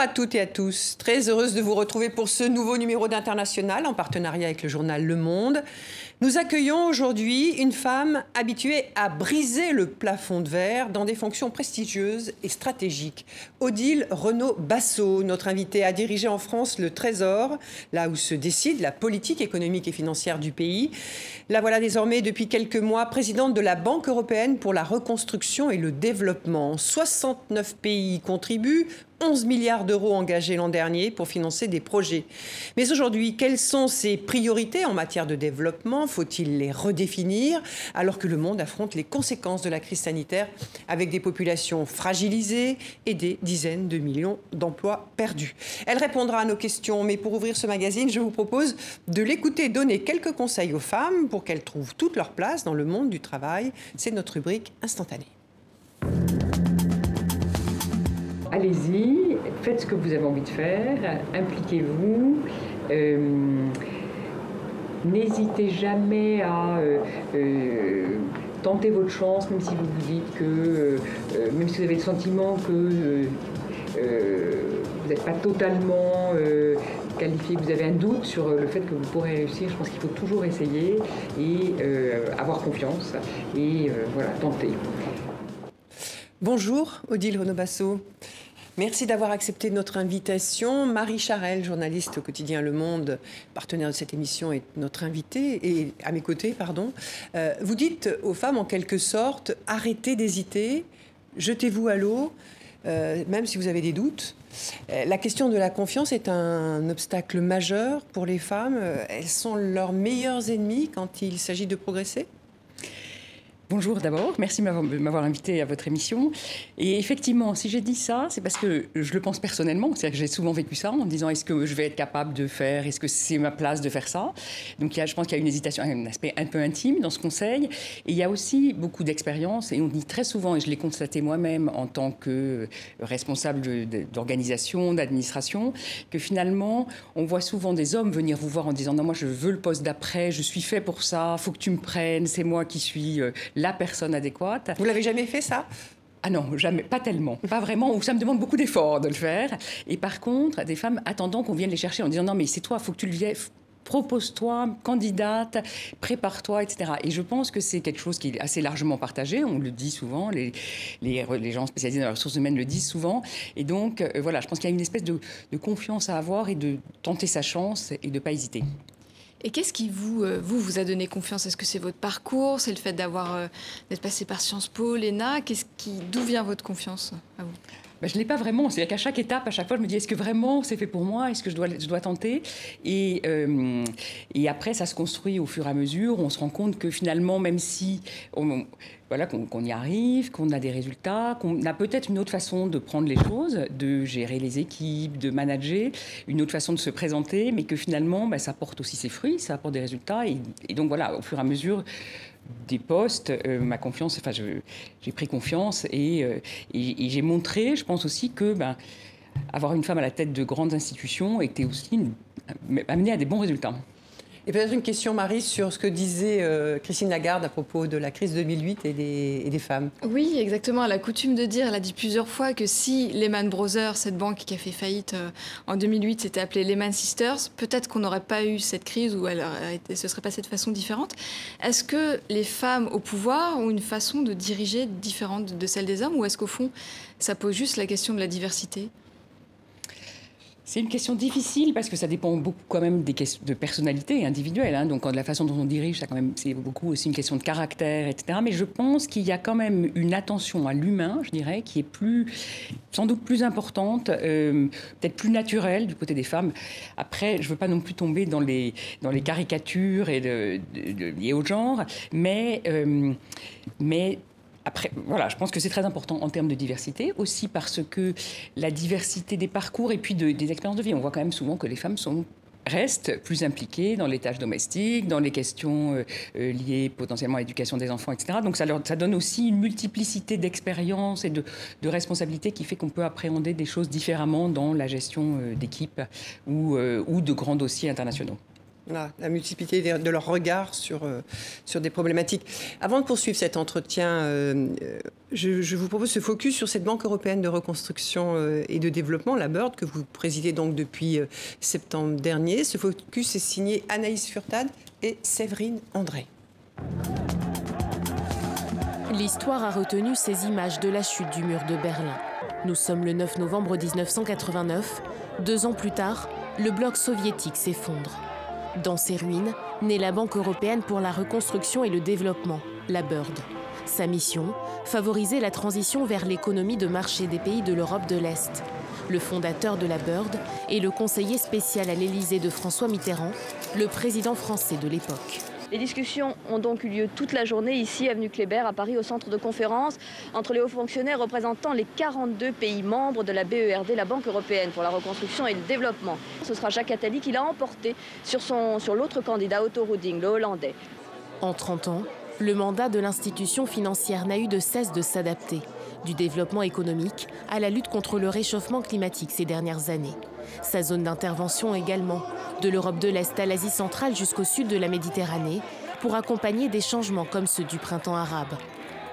À toutes et à tous. Très heureuse de vous retrouver pour ce nouveau numéro d'International en partenariat avec le journal Le Monde. Nous accueillons aujourd'hui une femme habituée à briser le plafond de verre dans des fonctions prestigieuses et stratégiques. Odile Renaud Bassot, notre invitée, a dirigé en France le Trésor, là où se décide la politique économique et financière du pays. La voilà désormais depuis quelques mois présidente de la Banque européenne pour la reconstruction et le développement. 69 pays contribuent, 11 milliards d'euros engagés l'an dernier pour financer des projets. Mais aujourd'hui, quelles sont ses priorités en matière de développement? Faut-il les redéfinir? Alors que le monde affronte les conséquences de la crise sanitaire avec des populations fragilisées et des dizaines de millions d'emplois perdus Elle répondra à nos questions, mais pour ouvrir ce magazine, je vous propose de l'écouter donner quelques conseils aux femmes pour qu'elles trouvent toute leur place dans le monde du travail. C'est notre rubrique instantanée allez-y, faites ce que vous avez envie de faire, impliquez-vous. Euh, n'hésitez jamais à euh, euh, tenter votre chance, même si vous vous dites que, même si vous avez le sentiment que vous n'êtes pas totalement qualifié, que vous avez un doute sur le fait que vous pourrez réussir, je pense qu'il faut toujours essayer et avoir confiance et voilà, tenter. Bonjour Odile Renaud-Basso. Merci d'avoir accepté notre invitation. Marie Charel, journaliste au quotidien Le Monde, partenaire de cette émission, est notre invitée et à mes côtés, pardon. Euh, vous dites aux femmes en quelque sorte arrêtez d'hésiter, jetez-vous à l'eau, euh, même si vous avez des doutes. Euh, la question de la confiance est un obstacle majeur pour les femmes. Elles sont leurs meilleurs ennemis quand il s'agit de progresser? Bonjour d'abord, merci de m'avoir invité à votre émission. Et effectivement, si j'ai dit ça, c'est parce que je le pense personnellement, c'est-à-dire que j'ai souvent vécu ça en disant est-ce que je vais être capable de faire, est-ce que c'est ma place de faire ça? Donc il y a, je pense qu'il y a une hésitation, un aspect un peu intime dans ce conseil. Et il y a aussi beaucoup d'expérience, et on dit très souvent, et je l'ai constaté moi-même en tant que responsable d'organisation, d'administration, que finalement, on voit souvent des hommes venir vous voir en disant non, moi je veux le poste d'après, je suis fait pour ça, faut que tu me prennes, c'est moi qui suis euh, la personne adéquate. Vous l'avez jamais fait ça? Ah non, jamais, pas tellement, pas vraiment, ou ça me demande beaucoup d'efforts de le faire. Et par contre, des femmes attendant qu'on vienne les chercher en disant non mais c'est toi, faut que tu le viennes, propose-toi, candidate, prépare-toi, etc. Et je pense que c'est quelque chose qui est assez largement partagé, on le dit souvent, les, les, les gens spécialisés dans les ressources humaines le disent souvent. Et donc, euh, voilà, je pense qu'il y a une espèce de, de, confiance à avoir et de tenter sa chance et de ne pas hésiter. Et qu'est-ce qui vous, euh, a donné confiance? Est-ce que c'est votre parcours? C'est le fait d'avoir euh, d'être passé par Sciences Po, l'ENA? D'où vient votre confiance à vous? Ben, je ne l'ai pas vraiment. C'est-à-dire qu'à chaque étape, à chaque fois, je me dis est-ce que vraiment c'est fait pour moi? Est-ce que je dois, tenter? Et, euh, et après, ça se construit au fur et à mesure. On se rend compte que finalement, même si on, voilà, qu'on y arrive, qu'on a des résultats, qu'on a peut-être une autre façon de prendre les choses, de gérer les équipes, de manager, une autre façon de se présenter, mais que finalement, ben, ça porte aussi ses fruits, ça apporte des résultats. Et, et donc voilà, au fur et à mesure, des postes, euh, ma confiance, enfin, j'ai pris confiance euh, et, j'ai montré, je pense aussi que ben, avoir une femme à la tête de grandes institutions était aussi amené à des bons résultats. Et peut-être une question, Marie, sur ce que disait euh, Christine Lagarde à propos de la crise 2008 et des, et des, femmes. Oui, exactement. Elle a coutume de dire, elle a dit plusieurs fois que si Lehman Brothers, cette banque qui a fait faillite euh, en 2008, s'était appelée Lehman Sisters, peut-être qu'on n'aurait pas eu cette crise ou elle, se serait passée de façon différente. Est-ce que les femmes au pouvoir ont une façon de diriger différente de celle des hommes ou est-ce qu'au fond, ça pose juste la question de la diversité? C'est une question difficile parce que ça dépend beaucoup quand même des questions de personnalité individuelle. Hein. Donc de la façon dont on dirige, ça quand même c'est beaucoup aussi une question de caractère, etc. Mais je pense qu'il y a quand même une attention à l'humain, je dirais, qui est plus sans doute plus importante, euh, peut-être plus naturelle du côté des femmes. Après, je ne veux pas non plus tomber dans les dans les caricatures et de, liées au genre, mais euh, mais après, voilà, je pense que c'est très important en termes de diversité, aussi parce que la diversité des parcours et puis des expériences de vie. On voit quand même souvent que les femmes sont restent plus impliquées dans les tâches domestiques, dans les questions euh, euh, liées potentiellement à l'éducation des enfants, etc. Donc ça, leur, ça donne aussi une multiplicité d'expériences et de, responsabilités qui fait qu'on peut appréhender des choses différemment dans la gestion euh, d'équipes ou, ou de grands dossiers internationaux la multiplicité de leurs regards sur, euh, sur des problématiques. Avant de poursuivre cet entretien, euh, euh, je, vous propose ce focus sur cette Banque européenne de reconstruction et de développement, la BIRD, que vous présidez donc depuis septembre dernier. Ce focus est signé Anaïs Furtad et Séverine André. L'histoire a retenu ces images de la chute du mur de Berlin. Nous sommes le 9 novembre 1989. Deux ans plus tard, le bloc soviétique s'effondre. Dans ces ruines, naît la Banque européenne pour la reconstruction et le développement, la BIRD. Sa mission Favoriser la transition vers l'économie de marché des pays de l'Europe de l'Est. Le fondateur de la BIRD est le conseiller spécial à l'Élysée de François Mitterrand, le président français de l'époque. Les discussions ont donc eu lieu toute la journée ici, avenue Kléber, à Paris, au centre de conférence, entre les hauts fonctionnaires représentant les 42 pays membres de la BERD, la Banque européenne pour la reconstruction et le développement. Ce sera Jacques Attali qui l'a emporté sur, sur l'autre candidat, Otto Ruding, le Hollandais. En 30 ans, le mandat de l'institution financière n'a eu de cesse de s'adapter, du développement économique à la lutte contre le réchauffement climatique ces dernières années. Sa zone d'intervention également, de l'Europe de l'Est à l'Asie centrale jusqu'au sud de la Méditerranée, pour accompagner des changements comme ceux du printemps arabe.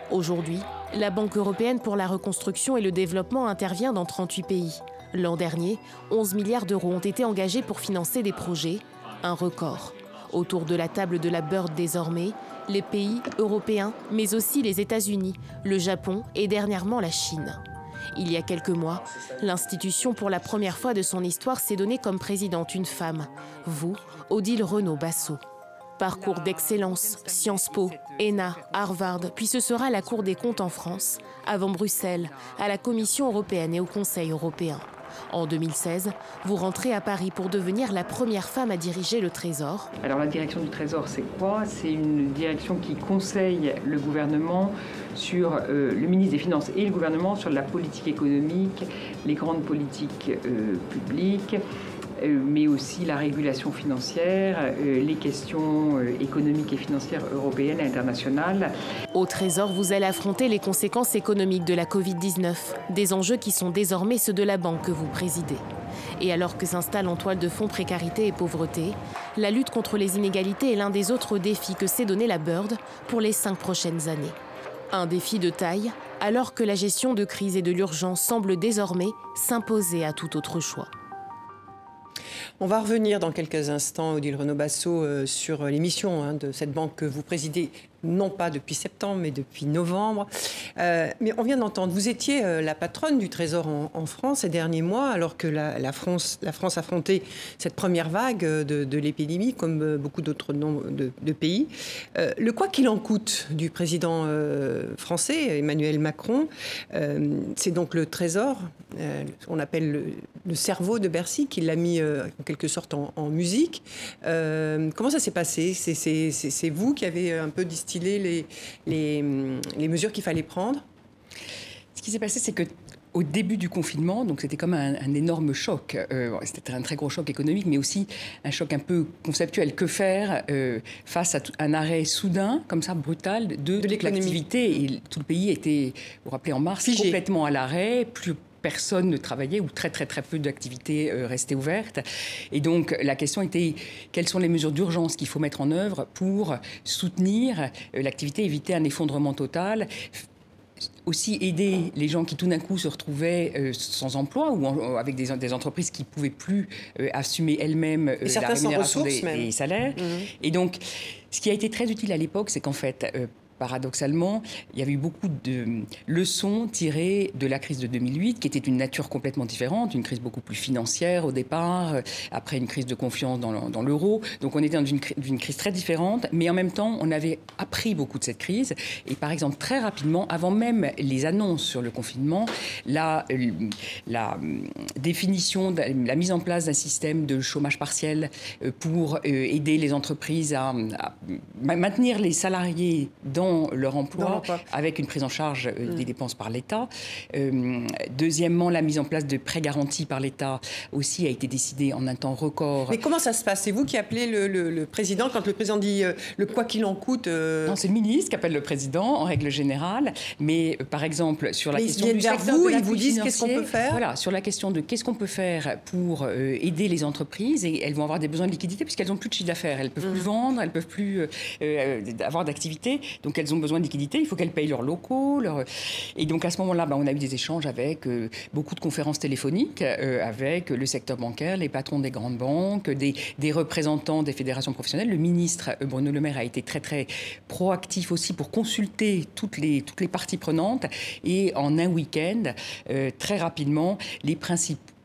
Aujourd'hui, la Banque européenne pour la reconstruction et le développement intervient dans 38 pays. L'an dernier, 11 milliards d'euros ont été engagés pour financer des projets, un record. Autour de la table de la Bird désormais, les pays européens, mais aussi les États-Unis, le Japon et dernièrement la Chine. Il y a quelques mois, l'institution, pour la première fois de son histoire, s'est donnée comme présidente une femme, vous, Odile Renaud-Bassot. Parcours d'excellence, Sciences Po, ENA, Harvard, puis ce sera la Cour des comptes en France, avant Bruxelles, à la Commission européenne et au Conseil européen. En 2016, vous rentrez à Paris pour devenir la première femme à diriger le Trésor. Alors la direction du Trésor, c'est quoi? C'est une direction qui conseille le gouvernement sur euh, le ministre des Finances et le gouvernement sur la politique économique, les grandes politiques euh, publiques mais aussi la régulation financière, euh, les questions euh, économiques et financières européennes et internationales. Au Trésor, vous allez affronter les conséquences économiques de la Covid-19, des enjeux qui sont désormais ceux de la banque que vous présidez. Et alors que s'installe en toile de fond précarité et pauvreté, la lutte contre les inégalités est l'un des autres défis que s'est donné la Bird pour les cinq prochaines années. Un défi de taille, alors que la gestion de crise et de l'urgence semble désormais s'imposer à tout autre choix. On va revenir dans quelques instants, Odile Renaud-Basso, euh, sur l'émission hein, de cette banque que vous présidez non pas depuis septembre, mais depuis novembre. Euh, mais on vient d'entendre, vous étiez euh, la patronne du Trésor en, France ces derniers mois, alors que la, France, la France affrontait cette première vague de, l'épidémie, comme beaucoup d'autres de, pays. le quoi qu'il en coûte du président français, Emmanuel Macron, c'est donc le Trésor, on appelle le, cerveau de Bercy, qui l'a mis en quelque sorte en, musique. comment ça s'est passé? C'est vous qui avez un peu distillé les, les, mesures qu'il fallait prendre Ce qui s'est passé, c'est que au début du confinement, donc c'était comme un, énorme choc. Euh, c'était un très gros choc économique, mais aussi un choc un peu conceptuel. Que faire euh, face à un arrêt soudain, comme ça, brutal, de, de l'activité? Et tout le pays était, vous vous rappelez, en mars, complètement à l'arrêt, plus personne ne travaillait ou très très très peu d'activités euh, restaient ouvertes. Et donc la question était quelles sont les mesures d'urgence qu'il faut mettre en œuvre pour soutenir euh, l'activité, éviter un effondrement total aussi aider les gens qui tout d'un coup se retrouvaient euh, sans emploi ou avec des, des, entreprises qui ne pouvaient plus assumer elles-mêmes la rémunération des, salaires. Mmh. Et donc, ce qui a été très utile à l'époque, c'est qu'en fait, paradoxalement, il y avait eu beaucoup de leçons tirées de la crise de 2008, qui était une nature complètement différente, une crise beaucoup plus financière au départ, euh, après une crise de confiance dans l'euro. Donc on était dans une, crise très différente, mais en même temps, on avait appris beaucoup de cette crise. Et par exemple, très rapidement, avant même les annonces sur le confinement, la, la définition, la mise en place d'un système de chômage partiel euh, pour euh, aider les entreprises à maintenir les salariés dans leur emploi, avec une prise en charge euh, des mm. dépenses par l'État. Euh, deuxièmement, la mise en place de prêts garantis par l'État aussi a été décidée en un temps record. Mais comment ça se passe? C'est vous qui appelez le, président quand le président dit euh, le quoi qu'il en coûte Non, c'est le ministre qui appelle le président en règle générale. Mais par exemple, sur la question du secteur vous, ils vous disent qu'est-ce qu'on peut faire? Voilà, sur la question de qu'est-ce qu'on peut faire pour aider les entreprises et elles vont avoir des besoins de liquidité puisqu'elles n'ont plus de chiffre d'affaires, elles peuvent plus mm. vendre, elles peuvent plus avoir d'activité. Donc Donc elles ont besoin de liquidités, il faut qu'elles payent leurs locaux. Et donc à ce moment-là, bah, on a eu des échanges avec beaucoup de conférences téléphoniques, avec le secteur bancaire, les patrons des grandes banques, des, représentants des fédérations professionnelles. Le ministre Bruno Le Maire a été très très proactif aussi pour consulter toutes les, toutes les parties prenantes. Et en un week-end, très rapidement, les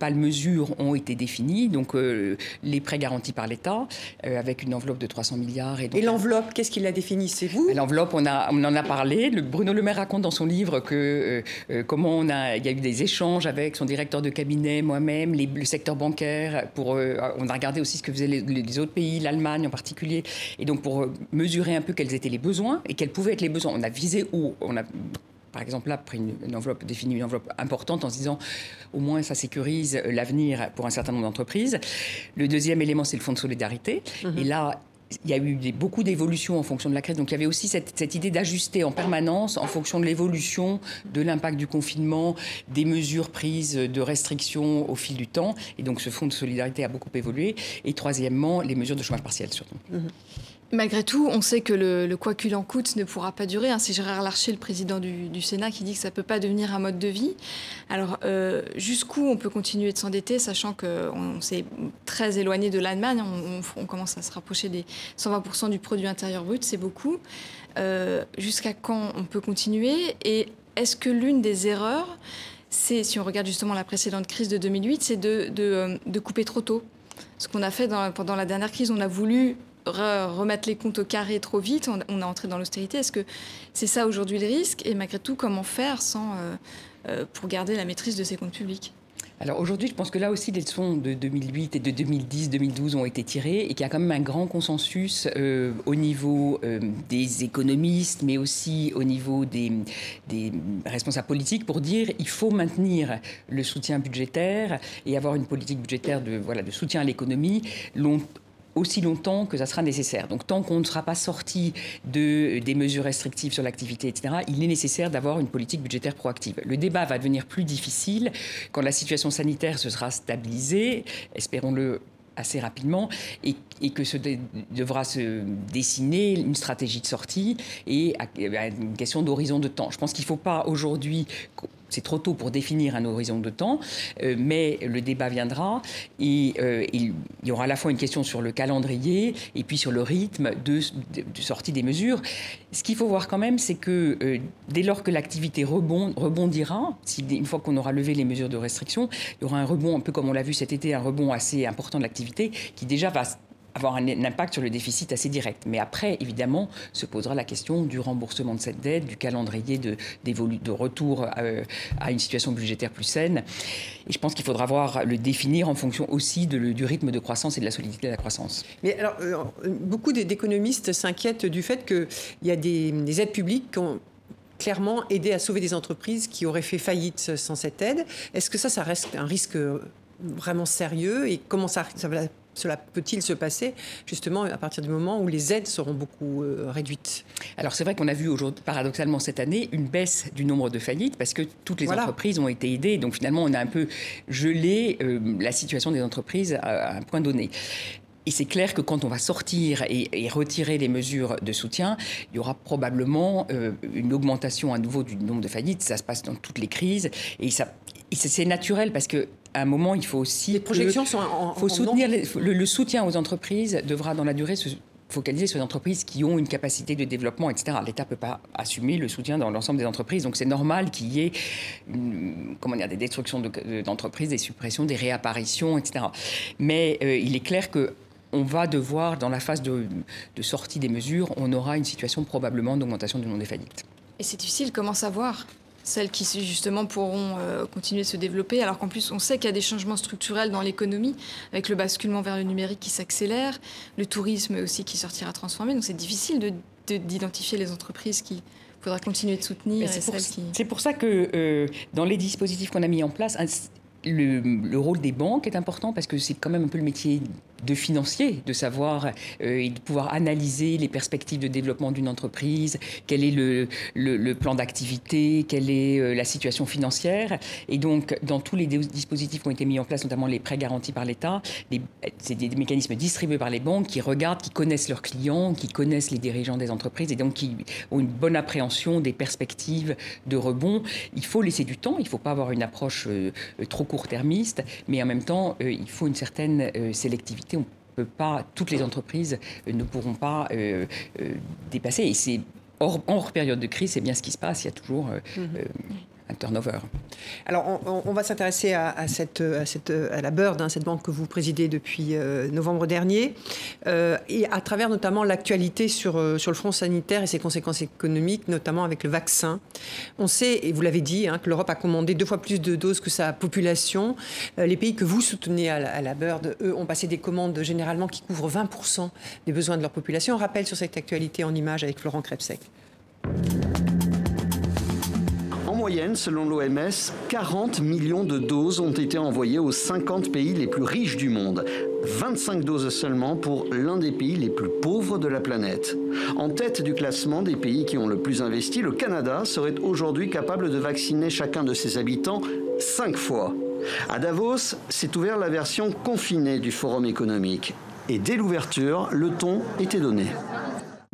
principes mesures ont été définies. Donc, euh, les prêts garantis par l'État, euh, avec une enveloppe de 300 milliards. Et, l'enveloppe, qu'est-ce qui l'a définie? C'est vous? L'enveloppe, on, a, on en a parlé. Le, Bruno Le Maire raconte dans son livre que euh, comment on a, il y a eu des échanges avec son directeur de cabinet, moi-même, le secteur bancaire. Pour, on a regardé aussi ce que faisaient les, les autres pays, l'Allemagne en particulier. Et donc, pour mesurer un peu quels étaient les besoins et quels pouvaient être les besoins. On a visé où? On a par exemple, là, pris une, enveloppe, défini une enveloppe importante en se disant au moins ça sécurise l'avenir pour un certain nombre d'entreprises. Le deuxième élément, c'est le fonds de solidarité. Mhm. Et là, il y a eu beaucoup d'évolutions en fonction de la crise. Donc il y avait aussi cette, cette idée d'ajuster en permanence en fonction de l'évolution, de l'impact du confinement, des mesures prises de restrictions au fil du temps. Et donc ce fonds de solidarité a beaucoup évolué. Et troisièmement, les mesures de chômage partiel surtout. Mhm. Malgré tout, on sait que le, quoi qu'il en coûte ne pourra pas durer. Hein. C'est Gérard Larcher, le président du, Sénat, qui dit que ça ne peut pas devenir un mode de vie. Alors, euh, jusqu'où on peut continuer de s'endetter, sachant qu'on s'est très éloigné de l'Allemagne, on, commence à se rapprocher des 120% du produit intérieur brut, c'est beaucoup. Euh, jusqu'à quand on peut continuer? Et est-ce que l'une des erreurs, c'est, si on regarde justement la précédente crise de 2008, c'est de, de couper trop tôt? Ce qu'on a fait pendant la dernière crise, on a voulu remettre les comptes au carré trop vite, on, on a entré dans l'austérité. Est-ce que c'est ça aujourd'hui le risque Et malgré tout, comment faire sans, euh, euh, pour garder la maîtrise de ces comptes publics? Alors aujourd'hui, je pense que là aussi, les leçons de 2008 et de 2010-2012 ont été tirées et qu'il y a quand même un grand consensus euh, au niveau des économistes, mais aussi au niveau des, responsables politiques pour dire il faut maintenir le soutien budgétaire et avoir une politique budgétaire de, de soutien à l'économie aussi longtemps que ça sera nécessaire. Donc tant qu'on ne sera pas sorti de, des mesures restrictives sur l'activité, etc., il est nécessaire d'avoir une politique budgétaire proactive. Le débat va devenir plus difficile quand la situation sanitaire se sera stabilisée, espérons-le assez rapidement et, que devra se dessiner une stratégie de sortie et une question d'horizon de temps. Je pense qu'il ne faut pas aujourd'hui c'est trop tôt pour définir un horizon de temps, euh, mais le débat viendra et euh, il, y aura à la fois une question sur le calendrier et puis sur le rythme de, sortie des mesures. Ce qu'il faut voir quand même, c'est que euh, dès lors que l'activité rebondira, une fois qu'on aura levé les mesures de restriction, il y aura un rebond, un peu comme on l'a vu cet été, un rebond assez important de l'activité qui déjà va avoir un, impact sur le déficit assez direct. Mais après, évidemment, se posera la question du remboursement de cette dette, du calendrier de, retour euh, à, une situation budgétaire plus saine. Et je pense qu'il faudra voir le définir en fonction aussi du rythme de croissance et de la solidité de la croissance. Mais alors, euh, beaucoup d'économistes s'inquiètent du fait qu'il y a des, des aides publiques qui ont clairement aidé à sauver des entreprises qui auraient fait faillite sans cette aide. Est-ce que ça, ça reste un risque vraiment sérieux? Et comment ça va cela peut-il se passer justement à partir du moment où les aides seront beaucoup euh, réduites? Alors c'est vrai qu'on a vu aujourd'hui, paradoxalement cette année, une baisse du nombre de faillites parce que toutes les entreprises ont été aidées. Donc finalement, on a un peu gelé euh, la situation des entreprises à, un point donné. Et c'est clair que quand on va sortir et, retirer les mesures de soutien, il y aura probablement euh, une augmentation à nouveau du nombre de faillites. Ça se passe dans toutes les crises. Et, ça, c'est naturel parce que à un moment, il faut aussi. Les projections sont en. faut soutenir le, soutien aux entreprises devra, dans la durée, se focaliser sur les entreprises qui ont une capacité de développement, etc. L'État ne peut pas assumer le soutien dans l'ensemble des entreprises. Donc c'est normal qu'il y ait comment dire, des destructions d'entreprises, des suppressions, des réapparitions, etc. Mais euh, il est clair que on va devoir, dans la phase de, de, sortie des mesures, on aura une situation probablement d'augmentation du nombre des faillites. Et c'est difficile, comment savoir? Celles qui justement pourront euh, continuer de se développer, alors qu'en plus on sait qu'il y a des changements structurels dans l'économie, avec le basculement vers le numérique qui s'accélère, le tourisme aussi qui sortira transformé, donc c'est difficile d'identifier les entreprises qui faudra continuer de soutenir. C'est pour, ça que euh, dans les dispositifs qu'on a mis en place, le, rôle des banques est important parce que c'est quand même un peu le métier de financier, de savoir euh, et de pouvoir analyser les perspectives de développement d'une entreprise, quel est le, plan d'activité, quelle est euh, la situation financière. Et donc, dans tous les dispositifs qui ont été mis en place, notamment les prêts garantis par l'État, c'est des mécanismes distribués par les banques qui regardent, qui connaissent leurs clients, qui connaissent les dirigeants des entreprises et donc qui ont une bonne appréhension des perspectives de rebond. Il faut laisser du temps, il ne faut pas avoir une approche euh, trop court-termiste, mais en même temps, euh, il faut une certaine euh, sélectivité. On peut pas, toutes les entreprises euh, ne pourront pas dépasser. Et c'est hors, période de crise, c'est bien ce qui se passe. Il y a toujours turnover. Alors, on, va s'intéresser à, cette, à, cette, à la Bird, hein, cette banque que vous présidez depuis euh, novembre dernier, euh, et à travers notamment l'actualité sur, euh, sur le front sanitaire et ses conséquences économiques, notamment avec le vaccin. On sait, et vous l'avez dit, hein, que l'Europe a commandé deux fois plus de doses que sa population. les pays que vous soutenez à la, à la, Bird, eux, ont passé des commandes généralement qui couvrent 20% des besoins de leur population. On rappelle sur cette actualité en image avec Florent Krebsek moyenne, selon l'OMS, 40 millions de doses ont été envoyées aux 50 pays les plus riches du monde. 25 doses seulement pour l'un des pays les plus pauvres de la planète. En tête du classement des pays qui ont le plus investi, le Canada serait aujourd'hui capable de vacciner chacun de ses habitants 5 fois. À Davos, s'est ouvert la version confinée du Forum économique. Et dès l'ouverture, le ton était donné.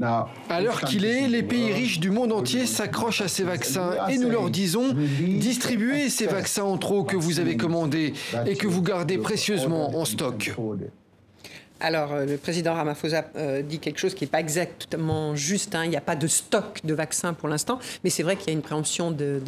À l'heure qu'il est, les pays riches du monde entier s'accrochent à ces vaccins et nous leur disons distribuez ces vaccins en trop que vous avez commandés et que vous gardez précieusement en stock. Alors, euh, le président Ramaphosa euh, dit quelque chose qui n'est pas exactement juste. Hein. Il n'y a pas de stock de vaccins pour l'instant, mais c'est vrai qu'il y a une préemption de,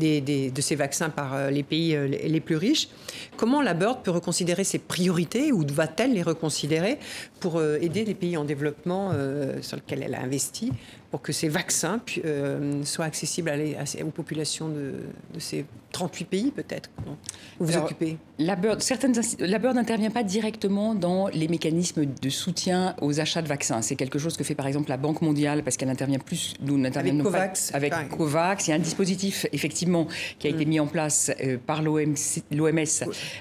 ces vaccins par euh, les pays les plus riches. Comment la BIRD peut reconsidérer ses priorités ou va-t-elle les reconsidérer pour aider les pays en développement sur lesquels elle a investi pour que ces vaccins soient accessibles aux populations de, ces 38 pays peut-être Vous vous occupez la BIRD, certaines, la n'intervient pas directement dans les mécanismes de soutien aux achats de vaccins. C'est quelque chose que fait par exemple la Banque mondiale parce qu'elle intervient plus. Nous n'intervenons avec Covax. avec Covax. Il y a un dispositif effectivement qui a été mm. mis en place euh, par l'OMS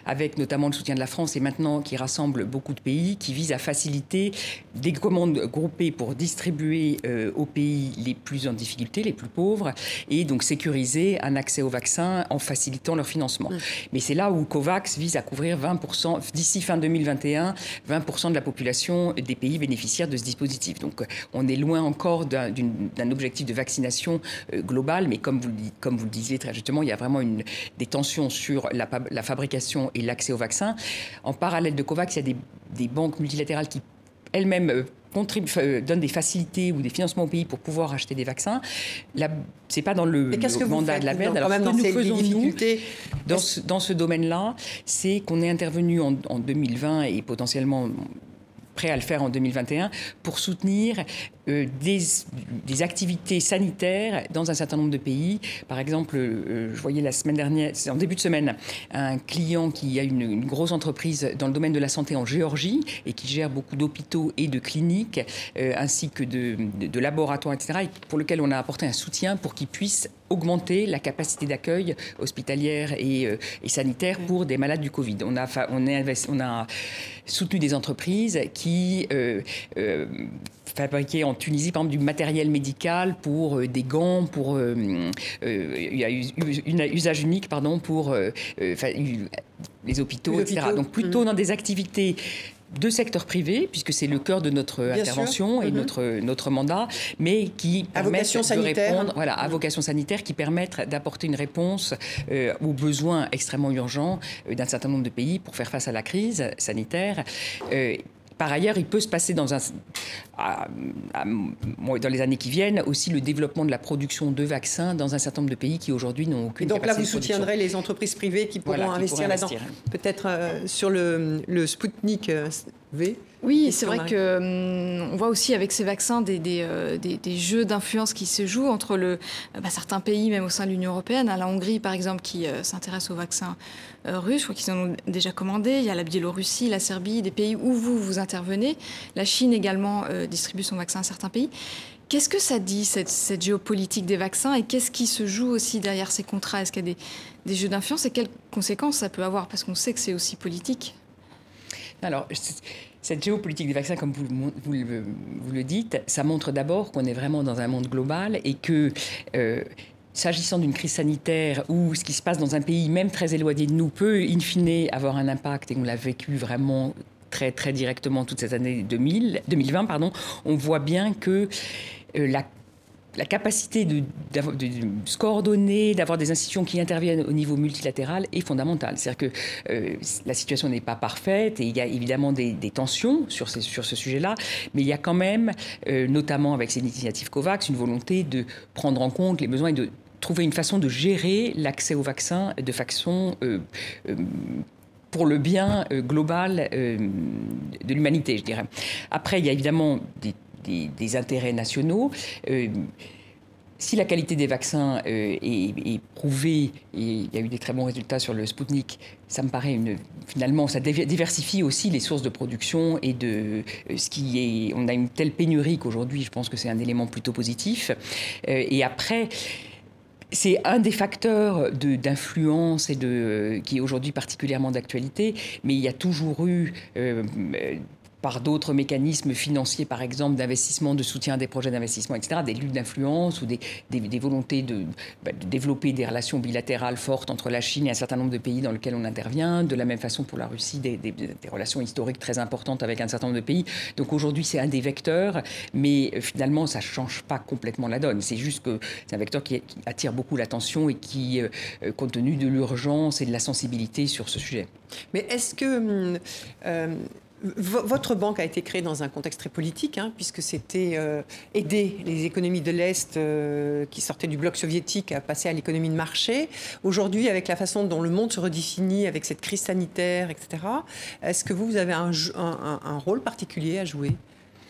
avec notamment le soutien de la France et maintenant qui rassemble beaucoup de pays qui vise à faciliter des commandes groupées pour distribuer euh, aux pays les plus en difficulté, les plus pauvres et donc sécuriser un accès aux vaccins en facilitant leur financement. Mm. Mais c'est là où Covax vise à couvrir 20%, d'ici fin 2021, 20% de la population des pays bénéficiaires de ce dispositif. Donc euh, on est loin encore d'un objectif de vaccination euh, globale, mais comme vous, comme vous le disiez très justement, il y a vraiment une, des tensions sur la, la fabrication et l'accès aux vaccins. En parallèle de COVAX, il y a des, des banques multilatérales qui elles-mêmes euh, donne des facilités ou des financements au pays pour pouvoir acheter des vaccins. C'est pas dans le, mandat de la BERD. Alors, ce que nous faisons, nous, dans ce, dans ce domaine-là, c'est qu'on est intervenu en, en 2020 et potentiellement prêt à le faire en 2021 pour soutenir des, des, activités sanitaires dans un certain nombre de pays. Par exemple, euh, je voyais la semaine dernière, c'est en début de semaine, un client qui a une, grosse entreprise dans le domaine de la santé en Géorgie et qui gère beaucoup d'hôpitaux et de cliniques, euh, ainsi que de, de, laboratoires, etc., et pour lequel on a apporté un soutien pour qu'il puisse augmenter la capacité d'accueil hospitalière et, et, sanitaire pour des malades du Covid. On a, on, on a soutenu des entreprises qui fabriquer en Tunisie, par exemple, du matériel médical pour euh, des gants, pour euh, euh, il y a un usage unique, pardon, pour les hôpitaux, etc. Donc plutôt mm. dans des activités de secteur privé, puisque c'est le cœur de notre intervention et mm-hmm. notre, notre mandat, mais qui permettent de répondre voilà, à vocation sanitaire, qui permettent d'apporter une réponse aux besoins extrêmement urgents d'un certain nombre de pays pour faire face à la crise sanitaire. Par ailleurs, il peut se passer dans, un, dans les années qui viennent aussi le développement de la production de vaccins dans un certain nombre de pays qui aujourd'hui n'ont aucune. Et donc là, vous soutiendrez les entreprises privées qui pourront investir là-dedans. Peut-être euh, sur le, le Sputnik euh, V. Oui, c'est vrai que hum, on voit aussi avec ces vaccins des, des, euh, des, jeux d'influence qui se jouent entre le, bah, certains pays, même au sein de l'Union européenne. À la Hongrie, par exemple, qui s'intéresse aux vaccins russes, je crois qu'ils en ont déjà commandé. Il y a la Biélorussie, la Serbie, des pays où vous vous intervenez. La Chine également distribue son vaccin à certains pays. Qu'est-ce que ça dit, cette, géopolitique des vaccins, et qu'est-ce qui se joue aussi derrière ces contrats? Est-ce qu'il y a des, jeux d'influence et quelles conséquences ça peut avoir? Parce qu'on sait que c'est aussi politique. Alors, cette géopolitique des vaccins, comme vous, vous, le dites, ça montre d'abord qu'on est vraiment dans un monde global et que euh, S'agissant d'une crise sanitaire où ce qui se passe dans un pays, même très éloigné de nous, peut in fine avoir un impact, et on l'a vécu vraiment très, très directement toute cette année 2000, 2020, pardon, on voit bien que euh, la la capacité de, se coordonner, d'avoir des institutions qui interviennent au niveau multilatéral est fondamentale. C'est-à-dire que euh, la situation n'est pas parfaite et il y a évidemment des, tensions sur ce sujet-là, mais il y a quand même, euh, notamment avec ces initiatives COVAX, une volonté de prendre en compte les besoins et de trouver une façon de gérer l'accès aux vaccins de façon euh, pour le bien global de l'humanité, je dirais. Après, il y a évidemment des des, intérêts nationaux. Euh, si la qualité des vaccins euh, est, prouvée, et il y a eu des très bons résultats sur le Sputnik, ça me paraît une, finalement, ça diversifie aussi les sources de production et de euh, ce qui est. On a une telle pénurie qu'aujourd'hui, je pense que c'est un élément plutôt positif. et après. C'est un des facteurs d'influence et de, qui est aujourd'hui particulièrement d'actualité, mais il y a toujours eu par d'autres mécanismes financiers, par exemple, d'investissement, de soutien des projets d'investissement, etc., des luttes d'influence ou des, des, volontés bah, de, développer des relations bilatérales fortes entre la Chine et un certain nombre de pays dans lesquels on intervient. De la même façon pour la Russie, des, relations historiques très importantes avec un certain nombre de pays. Donc aujourd'hui, c'est un des vecteurs, mais euh, finalement, ça ne change pas complètement la donne. C'est juste que c'est un vecteur qui, attire beaucoup l'attention et qui, euh, euh, compte tenu de l'urgence et de la sensibilité sur ce sujet. Mais est-ce que votre banque a été créée dans un contexte très politique, hein, puisque c'était euh, aider les économies de l'Est euh, qui sortaient du bloc soviétique à passer à l'économie de marché. Aujourd'hui, avec la façon dont le monde se redéfinit, avec cette crise sanitaire, etc., est-ce que vous, vous avez un, rôle particulier à jouer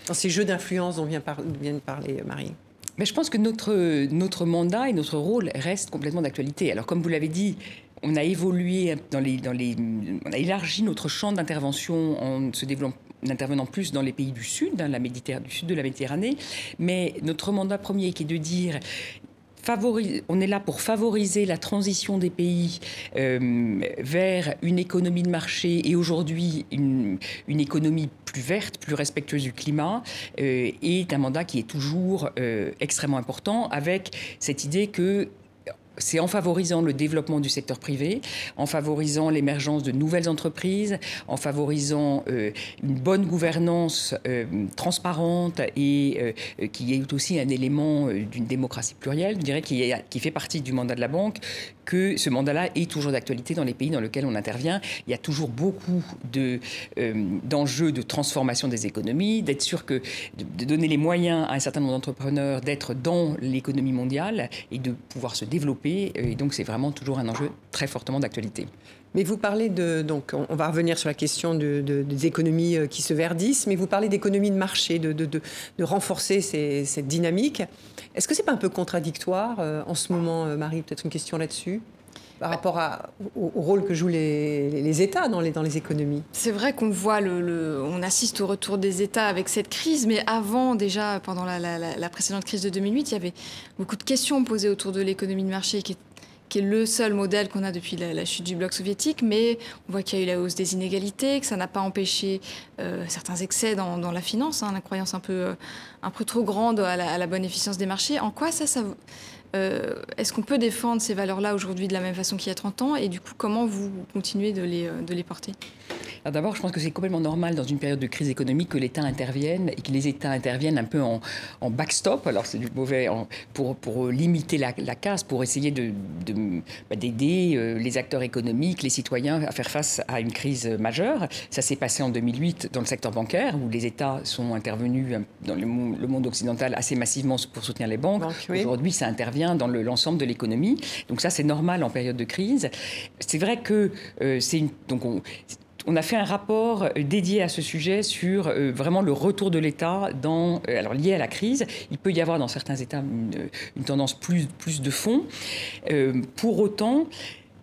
dans ces jeux d'influence dont vient, vient de parler euh, Marie? Mais je pense que notre, notre mandat et notre rôle restent complètement d'actualité. Alors, comme vous l'avez dit, on a élargi notre champ d'intervention en intervenant plus dans les pays du sud, Méditerranée, du sud de la Méditerranée. Mais notre mandat premier qui est de dire on est là pour favoriser la transition des pays euh, vers une économie de marché et aujourd'hui une, économie plus verte, plus respectueuse du climat, euh, est un mandat qui est toujours euh, extrêmement important avec cette idée que c'est en favorisant le développement du secteur privé, en favorisant l'émergence de nouvelles entreprises, en favorisant euh, une bonne gouvernance euh, transparente et euh, qui est aussi un élément d'une démocratie plurielle, je dirais, qui, qui fait partie du mandat de la banque, que ce mandat-là est toujours d'actualité dans les pays dans lesquels on intervient. Il y a toujours beaucoup d'enjeux de, transformation des économies, d'être sûr que de, donner les moyens à un certain nombre d'entrepreneurs d'être dans l'économie mondiale et de pouvoir se développer euh, et donc, c'est vraiment toujours un enjeu très fortement d'actualité. Mais vous parlez de. Donc, on va revenir sur la question de, des économies euh, qui se verdissent, mais vous parlez d'économies de marché, de, de renforcer cette dynamique. Est-ce que ce n'est pas un peu contradictoire euh, en ce moment, Marie Peut-être une question là-dessus par rapport à, au, rôle que jouent les, les, États dans les, dans les économies? C'est vrai qu'on voit le, on assiste au retour des États avec cette crise, mais avant déjà, pendant la, la, précédente crise de 2008, il y avait beaucoup de questions posées autour de l'économie de marché qui qui est le seul modèle qu'on a depuis la, chute du bloc soviétique, mais on voit qu'il y a eu la hausse des inégalités, que ça n'a pas empêché euh, certains excès dans, la finance, hein, la croyance un peu, euh, un peu trop grande à la, bonne efficience des marchés. En quoi ça, euh, est-ce qu'on peut défendre ces valeurs-là aujourd'hui de la même façon qu'il y a 30 ans? Et du coup, comment vous continuez de les, de les porter? D'abord, je pense que c'est complètement normal dans une période de crise économique que l'État intervienne et que les États interviennent un peu en, backstop. Alors, c'est du mauvais pour, pour limiter la, casse, pour essayer d'aider de, bah, d'aider euh, les acteurs économiques, les citoyens à faire face à une crise majeure. Ça s'est passé en 2008 dans le secteur bancaire où les États sont intervenus dans le monde, occidental assez massivement pour soutenir les banques. Aujourd'hui, ça intervient dans l'ensemble de l'économie. Donc ça, c'est normal en période de crise. C'est vrai que euh, c'est une... Donc on, a fait un rapport euh, dédié à ce sujet sur euh, vraiment le retour de l'État dans alors lié à la crise. Il peut y avoir dans certains États une, tendance plus plus de fond. pour autant,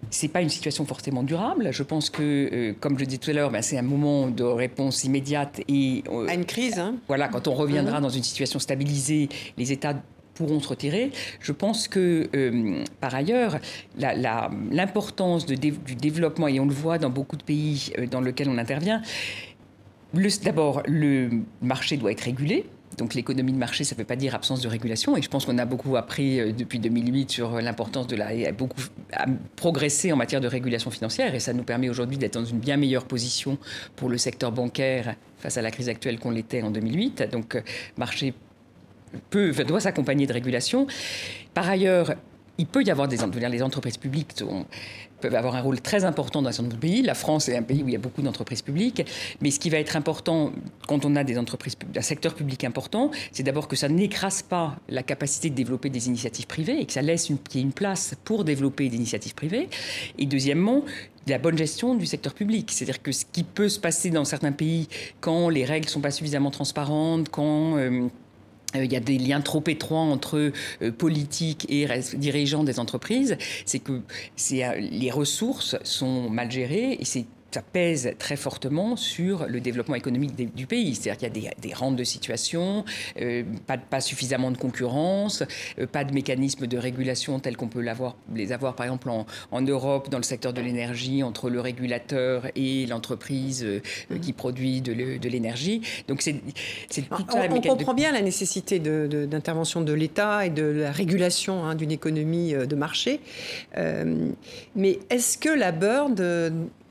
c'est pas une situation forcément durable. Je pense que, euh, comme je disais tout à l'heure, ben, c'est un moment de réponse immédiate et euh, à une crise. Hein. Voilà, quand on reviendra mmh. dans une situation stabilisée, les États pourront se retirer. Je pense que, euh, par ailleurs, l'importance du développement, et on le voit dans beaucoup de pays dans lesquels on intervient, d'abord, le marché doit être régulé. Donc l'économie de marché, ça ne veut pas dire absence de régulation. Et je pense qu'on a beaucoup appris euh, depuis 2008 sur l'importance de la... Et beaucoup progressé en matière de régulation financière. Et ça nous permet aujourd'hui d'être dans une bien meilleure position pour le secteur bancaire face à la crise actuelle qu'on l'était en 2008. Donc euh, marché doit s'accompagner de régulation. Par ailleurs, il peut y avoir des les entreprises publiques peuvent avoir un rôle très important dans un certain pays. La France est un pays où il y a beaucoup d'entreprises publiques. Mais ce qui va être important quand on a des entreprises, un secteur public important, c'est d'abord que ça n'écrase pas la capacité de développer des initiatives privées et que ça laisse une, place pour développer des initiatives privées. Et deuxièmement, la bonne gestion du secteur public. C'est-à-dire que ce qui peut se passer dans certains pays quand les règles ne sont pas suffisamment transparentes, quand... Euh, il y a des liens trop étroits entre euh, politique et dirigeants des entreprises, c'est que euh, les ressources sont mal gérées et c'est ça pèse très fortement sur le développement économique du pays. C'est-à-dire qu'il y a des, rentes de situation, euh, pas, pas, suffisamment de concurrence, euh, pas de mécanismes de régulation tels qu'on peut les avoir par exemple en, Europe dans le secteur de l'énergie entre le régulateur et l'entreprise euh, qui produit de, l'énergie. Donc c'est, c'est tout ça. On, on comprend bien la nécessité d'intervention de, l'État et de la régulation hein, d'une économie de marché. mais est-ce que la Bird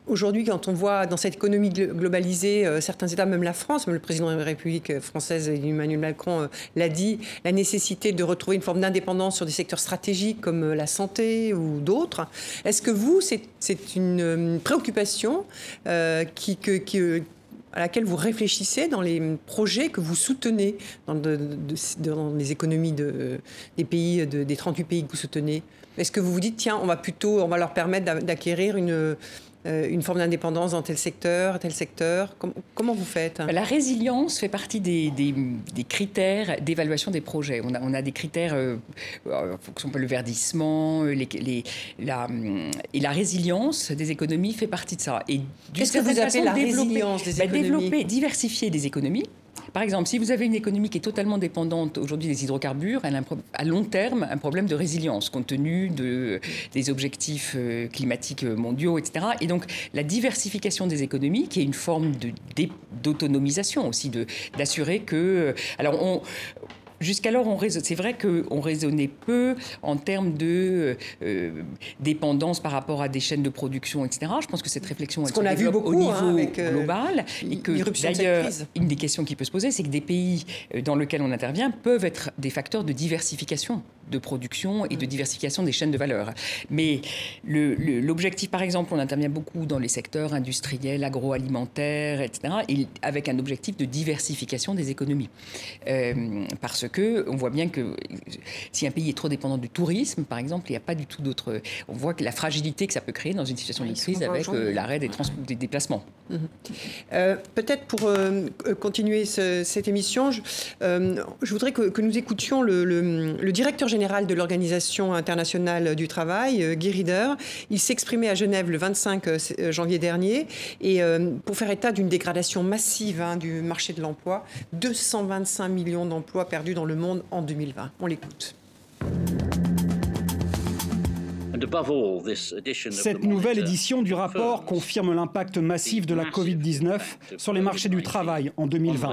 Aujourd'hui, quand on voit dans cette économie globalisée, euh, certains États, même la France, même le président de la République française, Emmanuel Macron, euh, l'a dit, la nécessité de retrouver une forme d'indépendance sur des secteurs stratégiques comme euh, la santé ou d'autres. Est-ce que vous, c'est une préoccupation à laquelle vous réfléchissez dans les projets que vous soutenez dans, les économies des pays, des 38 pays que vous soutenez? Est-ce que vous vous dites, tiens, on va plutôt, on va leur permettre d'acquérir une euh, une forme d'indépendance dans tel secteur, tel secteur Comment vous faites? La résilience fait partie des, critères d'évaluation des projets. On a, on a des critères, euh, euh le verdissement, euh, les, la, et la résilience des économies fait partie de ça. Qu'est-ce que vous appelez la résilience des bah, économies? Développer, diversifier des économies par exemple, si vous avez une économie qui est totalement dépendante aujourd'hui des hydrocarbures, elle a à long terme un problème de résilience compte tenu de, des objectifs euh, climatiques mondiaux, etc. Et donc la diversification des économies, qui est une forme d'autonomisation aussi, d'assurer que... Euh, alors on, Jusqu'alors, c'est vrai qu'on raisonnait peu en termes de euh, dépendance par rapport à des chaînes de production, etc. Je pense que cette réflexion est a vu beaucoup, au niveau hein, avec, euh, global. et que d'ailleurs, une des questions qui peut se poser, c'est que des pays euh, dans lesquels on intervient peuvent être des facteurs de diversification de production et de diversification des chaînes de valeur. Mais l'objectif, par exemple, on intervient beaucoup dans les secteurs industriels, agroalimentaires, etc., et avec un objectif de diversification des économies. Euh, parce que on voit bien que si un pays est trop dépendant du tourisme, par exemple, il n'y a pas du tout d'autre. On voit que la fragilité que ça peut créer dans une situation de crise avec euh, l'arrêt des, des, déplacements. Mhm. Euh, peut-être pour continuer cette émission, je, je voudrais que, nous écoutions le, le directeur général général de l'Organisation internationale du travail, euh, Guy Rieder. Il s'exprimait à Genève le 25 euh, euh, janvier dernier et pour faire état d'une dégradation massive hein, du marché de l'emploi, 225 millions d'emplois perdus dans le monde en 2020. On l'écoute. Cette nouvelle édition du rapport confirme l'impact massif de la Covid-19 sur les marchés du travail en 2020.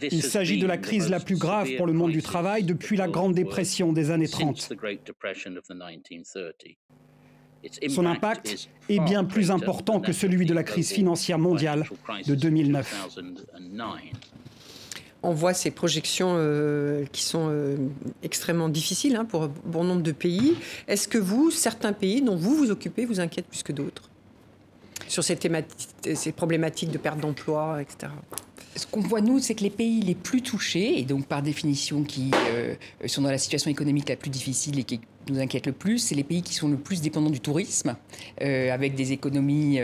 Il s'agit de la crise la plus grave pour le monde du travail depuis la Grande Dépression des années 30. Son impact est bien plus important que celui de la crise financière mondiale de 2009. On voit ces projections euh, qui sont euh, extrêmement difficiles hein, pour bon nombre de pays. Est-ce que vous, certains pays dont vous vous occupez, vous inquiètent plus que d'autres sur ces, ces problématiques de perte d'emploi, etc ce qu'on voit, nous, c'est que les pays les plus touchés, et donc par définition qui euh, sont dans la situation économique la plus difficile et qui nous inquiète le plus, c'est les pays qui sont le plus dépendants du tourisme, avec des économies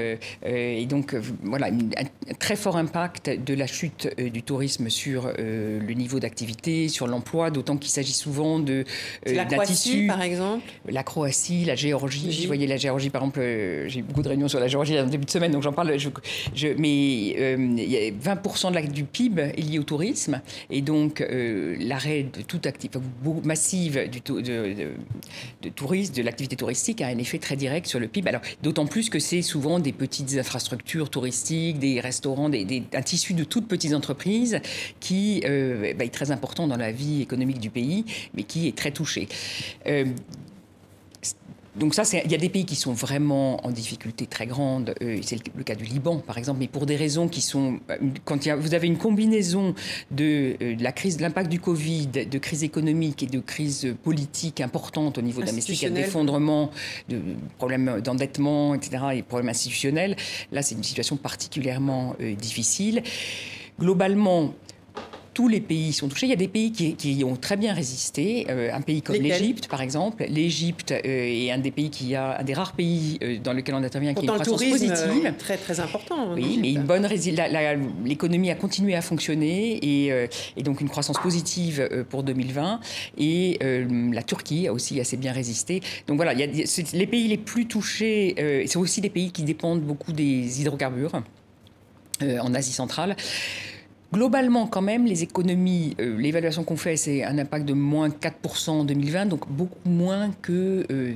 et donc voilà un, très fort impact de la chute du tourisme sur le niveau d'activité, sur l'emploi, d'autant qu'il s'agit souvent de la Croatie par exemple? La Croatie, la Géorgie. Je voyais la Géorgie par exemple. j'ai eu beaucoup de réunions sur la Géorgie en début de semaine, donc j'en parle. Je, je, mais 20% de du PIB est lié au tourisme, et donc l'arrêt de toute activité massive du, de, de, tourisme, de l'activité touristique a un effet très direct sur le PIB. Alors, d'autant plus que c'est souvent des petites infrastructures touristiques, des restaurants, un tissu de toutes petites entreprises qui euh, bah, est très important dans la vie économique du pays, mais qui est très touché. Euh, donc ça, il y a des pays qui sont vraiment en difficulté très grande. Euh, c'est le, cas du Liban, par exemple, mais pour des raisons qui sont... Euh, quand vous avez une combinaison de, euh, la crise, de l'impact du Covid, de crise économique et de crise politique importante au niveau domestique, d'effondrement, de problèmes d'endettement, etc., et problèmes institutionnels, là, c'est une situation particulièrement difficile. Globalement, tous les pays sont touchés. Il y a des pays qui, ont très bien résisté. Euh, un pays comme l'Égypte, par exemple. L'Égypte euh, est un des pays qui a un des rares pays euh, dans lequel on intervient qui a une croissance positive. Très très important. Oui, mais une bonne l'économie a continué à fonctionner et, donc une croissance positive pour 2020. Et la Turquie a aussi assez bien résisté. Donc voilà, il y a, les pays les plus touchés, sont aussi des pays qui dépendent beaucoup des hydrocarbures en Asie centrale. Globalement, quand même, les économies, euh, l'évaluation qu'on fait, c'est un impact de moins 4% en 2020, donc beaucoup moins que euh,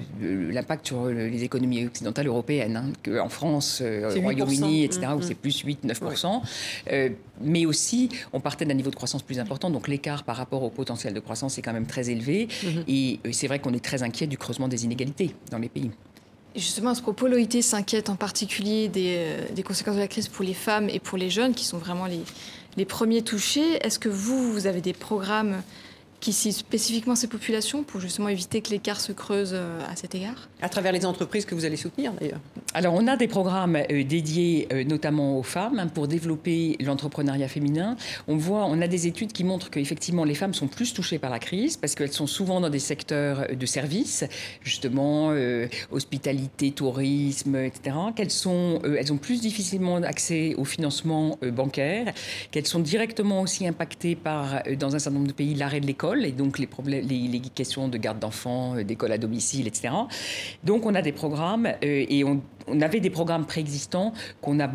l'impact sur les économies occidentales européennes, hein, qu'en France, euh, au Royaume-Uni, etc., où mmh, c'est mmh. plus 8-9%. mais aussi, on partait d'un niveau de croissance plus important, donc l'écart par rapport au potentiel de croissance est quand même très élevé. Mmh. Et c'est vrai qu'on est très inquiet du creusement des inégalités dans les pays. Justement, à ce propos, l'OIT s'inquiète en particulier des, des, conséquences de la crise pour les femmes et pour les jeunes, qui sont vraiment les, les premiers touchés. Est-ce que vous, vous avez des programmes qui ciblent spécifiquement ces populations pour justement éviter que l'écart se creuse euh, à cet égard À travers les entreprises que vous allez soutenir d'ailleurs Alors on a des programmes euh, dédiés euh, notamment aux femmes hein, pour développer l'entrepreneuriat féminin. On voit, on a des études qui montrent qu'effectivement les femmes sont plus touchées par la crise parce qu'elles sont souvent dans des secteurs de services, justement hospitalité, tourisme, etc. Qu'elles sont, elles ont plus difficilement accès au financement bancaire, qu'elles sont directement aussi impactées par, dans un certain nombre de pays, l'arrêt de l'école et donc les, questions de garde d'enfants, euh, d'école à domicile, etc. Donc on a des programmes euh, et on, avait des programmes préexistants qu'on a,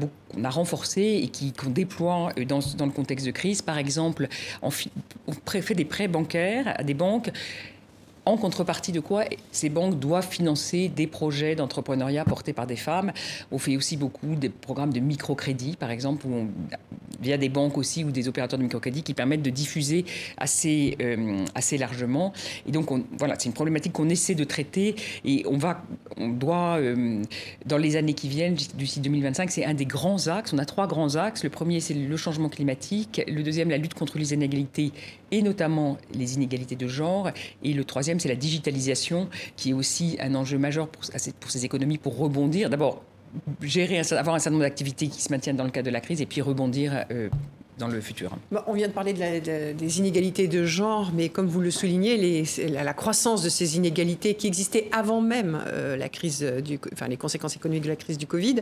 renforcés et qui, qu'on déploie euh, dans, dans, le contexte de crise. Par exemple, on, on fait des prêts bancaires à des banques en contrepartie de quoi ces banques doivent financer des projets d'entrepreneuriat portés par des femmes. On fait aussi beaucoup des programmes de microcrédit, par exemple, on, via des banques aussi ou des opérateurs de microcrédit qui permettent de diffuser assez, euh, assez largement. Et donc, voilà, c'est une problématique qu'on essaie de traiter et on, va, on doit, euh, dans les années qui viennent, d'ici 2025, c'est un des grands axes. On a trois grands axes. Le premier, c'est le changement climatique. Le deuxième, la lutte contre les inégalités et notamment les inégalités de genre. Et le troisième, c'est la digitalisation, qui est aussi un enjeu majeur pour, ces économies pour rebondir. D'abord, gérer, avoir un certain nombre d'activités qui se maintiennent dans le cadre de la crise et puis rebondir. Euh, dans le futur. on vient de parler de des inégalités de genre, mais comme vous le soulignez, la, croissance de ces inégalités qui existaient avant même euh, la crise du, enfin, les conséquences économiques de la crise du Covid.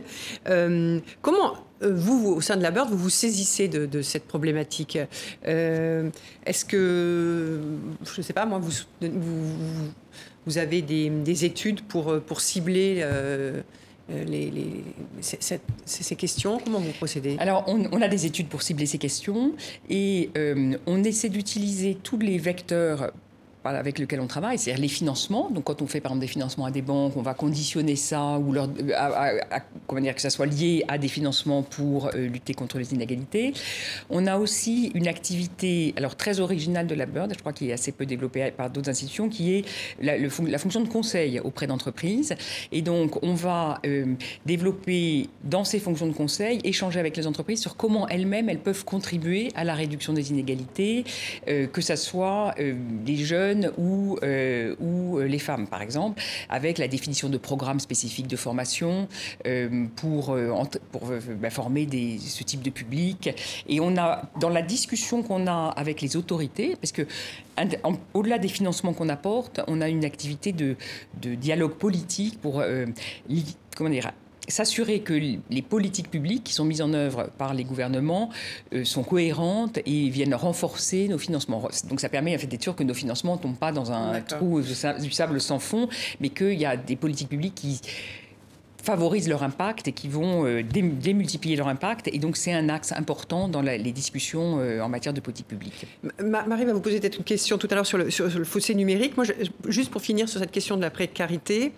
Euh, comment vous, au sein de la Bird, vous vous saisissez de, cette problématique? Est-ce que, je ne sais pas, moi, vous avez des, des, études pour, pour cibler euh, les, ces, questions Comment vous procédez? Alors, on, a des études pour cibler ces questions et euh, on essaie d'utiliser tous les vecteurs avec lequel on travaille, c'est-à-dire les financements. Donc, quand on fait par exemple des financements à des banques, on va conditionner ça ou leur, comment dire que ça soit lié à des financements pour euh, lutter contre les inégalités. On a aussi une activité, alors très originale de la Bird, je crois qu'il est assez peu développée par d'autres institutions, qui est la, la, fonction de conseil auprès d'entreprises. Et donc, on va euh, développer dans ces fonctions de conseil, échanger avec les entreprises sur comment elles-mêmes elles peuvent contribuer à la réduction des inégalités, euh, que ça soit des jeunes jeunes ou, ou les femmes, par exemple, avec la définition de programmes spécifiques de formation pour, pour bah, former ce type de public. Et on a, dans la discussion qu'on a avec les autorités, parce que au-delà des financements qu'on apporte, on a une activité de dialogue politique pour comment dire, s'assurer que les politiques publiques qui sont mises en œuvre par les gouvernements euh, sont cohérentes et viennent renforcer nos financements. Donc ça permet en fait d'être sûr que nos financements ne tombent pas dans un trou du sable sans fond, mais qu'il y a des politiques publiques qui favorisent leur impact et qui vont euh, démultiplier leur impact. Et donc, c'est un axe important dans les discussions euh, en matière de politique publique. Marie va vous poser peut-être une question tout à l'heure sur le, sur le, fossé numérique. Moi, juste pour finir sur cette question de la précarité,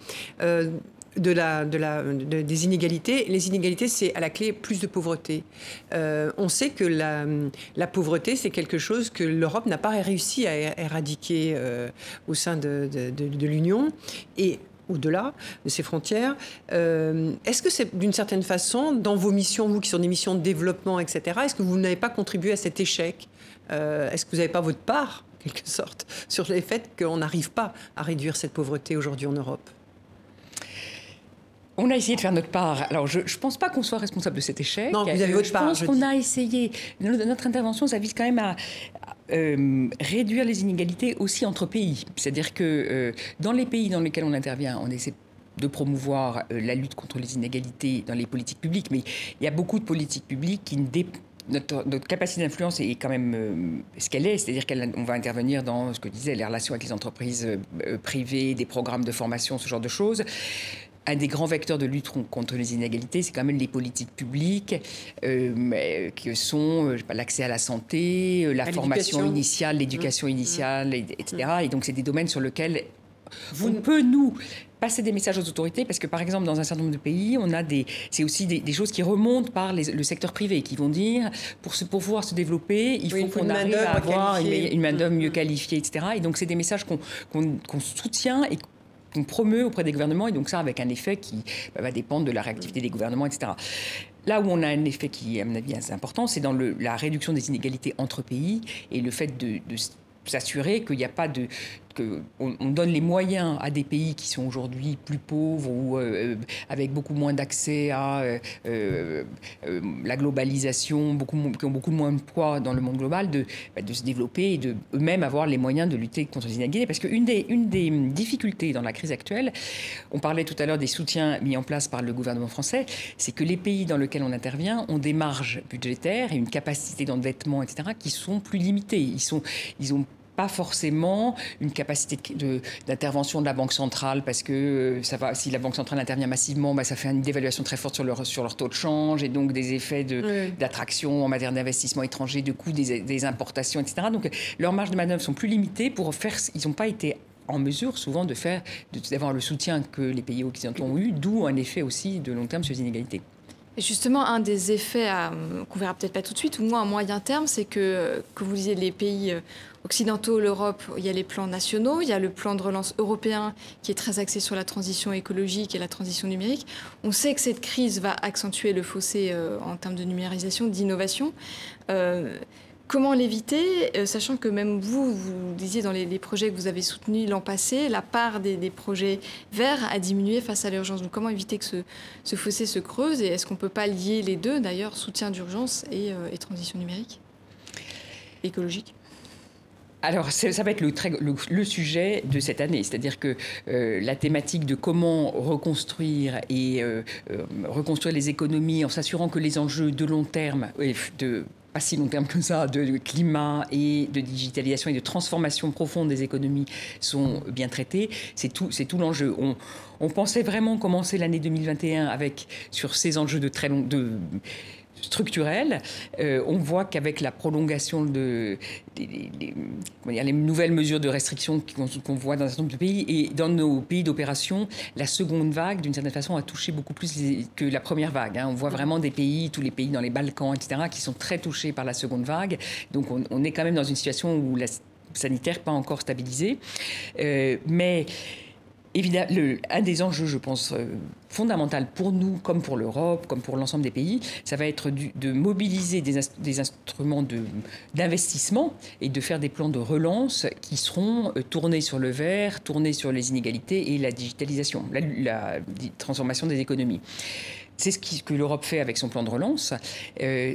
des inégalités. Les inégalités, c'est à la clé plus de pauvreté. Euh, on sait que la, pauvreté, c'est quelque chose que l'Europe n'a pas réussi à éradiquer euh, au sein de, de, l'Union. Et au-delà de ses frontières. Euh, est-ce que c'est d'une certaine façon, dans vos missions, vous qui sont des missions de développement, etc., est-ce que vous n'avez pas contribué à cet échec? Est-ce que vous n'avez pas votre part, en quelque sorte, sur le fait qu'on n'arrive pas à réduire cette pauvreté aujourd'hui en Europe? On a essayé de faire notre part. Alors, je ne pense pas qu'on soit responsable de cet échec. Non, vous avez votre part. Je pense qu'on a essayé. Notre intervention, ça vise quand même à, euh, réduire les inégalités aussi entre pays. C'est-à-dire que euh, dans les pays dans lesquels on intervient, on essaie de promouvoir euh, la lutte contre les inégalités dans les politiques publiques, mais il y a beaucoup de politiques publiques qui ne notre, notre, capacité d'influence est quand même ce qu'elle est, c'est-à-dire qu'on va intervenir dans ce que disait les relations avec les entreprises privées, des programmes de formation, ce genre de choses un des grands vecteurs de lutte contre les inégalités, c'est quand même les politiques publiques, euh, qui sont euh, l'accès à la santé, euh, la formation initiale, l'éducation mmh. initiale, etc. Mmh. Et donc, c'est des domaines sur lesquels vous on peut, nous, passer des messages aux autorités parce que par exemple dans un certain nombre de pays on a des c'est aussi des, choses qui remontent par le secteur privé qui vont dire pour se pouvoir se développer il faut qu'on arrive à avoir une, main d'œuvre mieux mmh. qualifiée etc et donc c'est des messages qu'on soutient et qu'on promeut auprès des gouvernements, et donc ça avec un effet qui bah, va dépendre de la réactivité des gouvernements, etc. Là où on a un effet qui, à mon avis, est assez important, c'est dans la réduction des inégalités entre pays et le fait de s'assurer qu'il n'y a pas de, on donne les moyens à des pays qui sont aujourd'hui plus pauvres ou euh, avec beaucoup moins d'accès à euh, euh, la globalisation, beaucoup, qui ont beaucoup moins de poids dans le monde global, de, bah, de se développer et de eux-mêmes avoir les moyens de lutter contre les inégalités. Parce qu'une des, des difficultés dans la crise actuelle, on parlait tout à l'heure des soutiens mis en place par le gouvernement français, c'est que les pays dans lesquels on intervient ont des marges budgétaires et une capacité d'endettement, etc., qui sont plus limitées. Ils, ils ont pas forcément une capacité d'intervention de, la Banque centrale, parce que euh, ça va, si la Banque centrale intervient massivement, bah, ça fait une dévaluation très forte sur leur, sur leur taux de change, et donc des effets d'attraction en matière d'investissement étranger, de coûts des, importations, etc. Donc leurs marges de manœuvre sont plus limitées pour faire... Ils n'ont pas été en mesure souvent de faire, d'avoir le soutien que les pays occidentaux ont eu, d'où un effet aussi de long terme sur les inégalités. Justement, un des effets qu'on verra peut-être pas tout de suite, ou moins à moyen terme, c'est que, que vous disiez, les pays euh, occidentaux, l'Europe, il y a les plans nationaux, il y a le plan de relance européen qui est très axé sur la transition écologique et la transition numérique. On sait que cette crise va accentuer le fossé euh, en termes de numérisation, d'innovation. Euh, Comment l'éviter, euh, sachant que même vous, vous disiez dans les, projets que vous avez soutenus l'an passé, la part des, projets verts a diminué face à l'urgence. Donc comment éviter que ce, fossé se creuse et est-ce qu'on ne peut pas lier les deux, d'ailleurs, soutien d'urgence et, euh, transition numérique, écologique? Alors, ça va être le, sujet de cette année, c'est-à-dire que euh, la thématique de comment reconstruire et reconstruire les économies en s'assurant que les enjeux de long terme, de pas si long terme que ça, de, climat et de digitalisation et de transformation profonde des économies sont bien traités. C'est tout, c'est tout l'enjeu. On, on, pensait vraiment commencer l'année 2021 avec sur ces enjeux de très long, de structurelle. Euh, on voit qu'avec la prolongation de les, nouvelles mesures de restriction qu'on voit dans un certain nombre de pays et dans nos pays d'opération, la seconde vague, d'une certaine façon, a touché beaucoup plus que la première vague. Hein. On voit vraiment des pays, tous les pays dans les Balkans, etc., qui sont très touchés par la seconde vague. Donc on, est quand même dans une situation où la sanitaire pas encore stabilisée. Euh, mais évidemment, un des enjeux, je pense, euh, fondamental pour nous, comme pour l'Europe, comme pour l'ensemble des pays, ça va être de mobiliser des, instruments d'investissement et de faire des plans de relance qui seront euh, tournés sur le vert, tournés sur les inégalités et la digitalisation, la, transformation des économies. C'est ce, que l'Europe fait avec son plan de relance. Euh,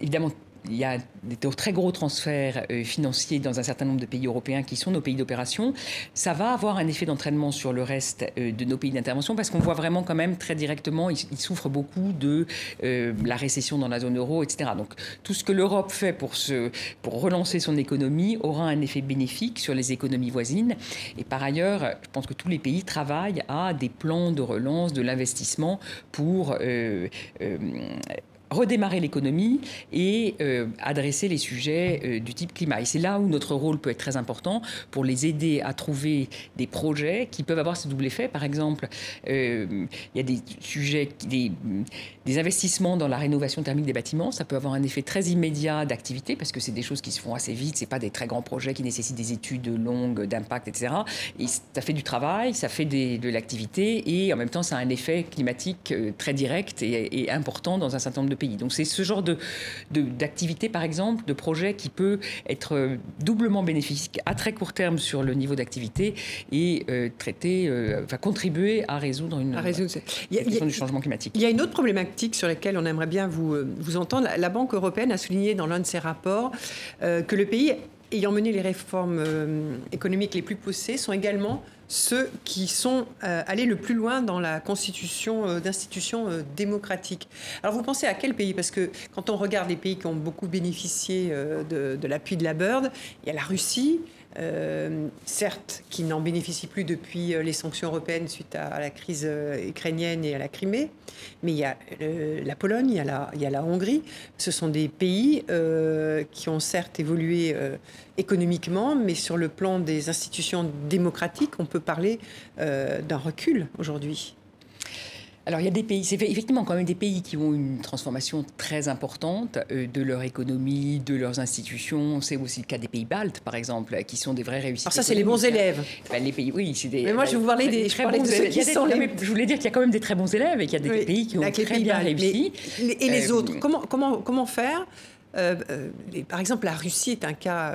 évidemment, il y a des très gros transferts euh, financiers dans un certain nombre de pays européens qui sont nos pays d'opération. Ça va avoir un effet d'entraînement sur le reste euh, de nos pays d'intervention parce qu'on voit vraiment quand même très directement, ils, souffrent beaucoup de euh, la récession dans la zone euro, etc. Donc tout ce que l'Europe fait pour, relancer son économie aura un effet bénéfique sur les économies voisines. Et par ailleurs, je pense que tous les pays travaillent à des plans de relance, de l'investissement pour redémarrer l'économie et euh, adresser les sujets euh, du type climat. Et c'est là où notre rôle peut être très important pour les aider à trouver des projets qui peuvent avoir ce double effet. Par exemple, euh, il y a des sujets, des, investissements dans la rénovation thermique des bâtiments. Ça peut avoir un effet très immédiat d'activité parce que c'est des choses qui se font assez vite. C'est pas des très grands projets qui nécessitent des études longues d'impact, etc. Et ça fait du travail, ça fait de l'activité et en même temps, ça a un effet climatique très direct et, et important dans un certain nombre de pays. Donc c'est ce genre de, d'activité, par exemple, de projet qui peut être euh, doublement bénéfique à très court terme sur le niveau d'activité et euh, traiter, euh, enfin, contribuer à résoudre une à résoudre. Il y a, question du changement climatique. Il y a une autre problématique sur laquelle on aimerait bien vous, vous entendre. La Banque européenne a souligné dans l'un de ses rapports que le pays ayant mené les réformes économiques les plus poussées sont également ceux qui sont euh, allés le plus loin dans la constitution euh, d'institutions euh, démocratiques. Alors vous pensez à quel pays? Parce que quand on regarde les pays qui ont beaucoup bénéficié de, de l'appui de la BIRD, il y a la Russie, euh, certes, qui n'en bénéficient plus depuis euh, les sanctions européennes suite à, la crise euh, ukrainienne et à la Crimée, mais il y a la Pologne, il y a la, il y a la, Hongrie. Ce sont des pays qui ont certes évolué économiquement, mais sur le plan des institutions démocratiques, on peut parler d'un recul aujourd'hui. Alors il y a des pays, c'est effectivement quand même des pays qui ont une transformation très importante euh, de leur économie, de leurs institutions. C'est aussi le cas des pays baltes, par exemple, qui sont des vrais réussites. Alors ça, c'est les bons élèves. Ben, les pays, oui, c'est des. Mais moi, je vous parlais des. Très bons élèves. Je voulais dire qu'il y a quand même des très bons élèves et qu'il y a des pays qui ont très bien réussi. et les euh, autres, comment comment comment faire? Euh, par exemple, la Russie est un cas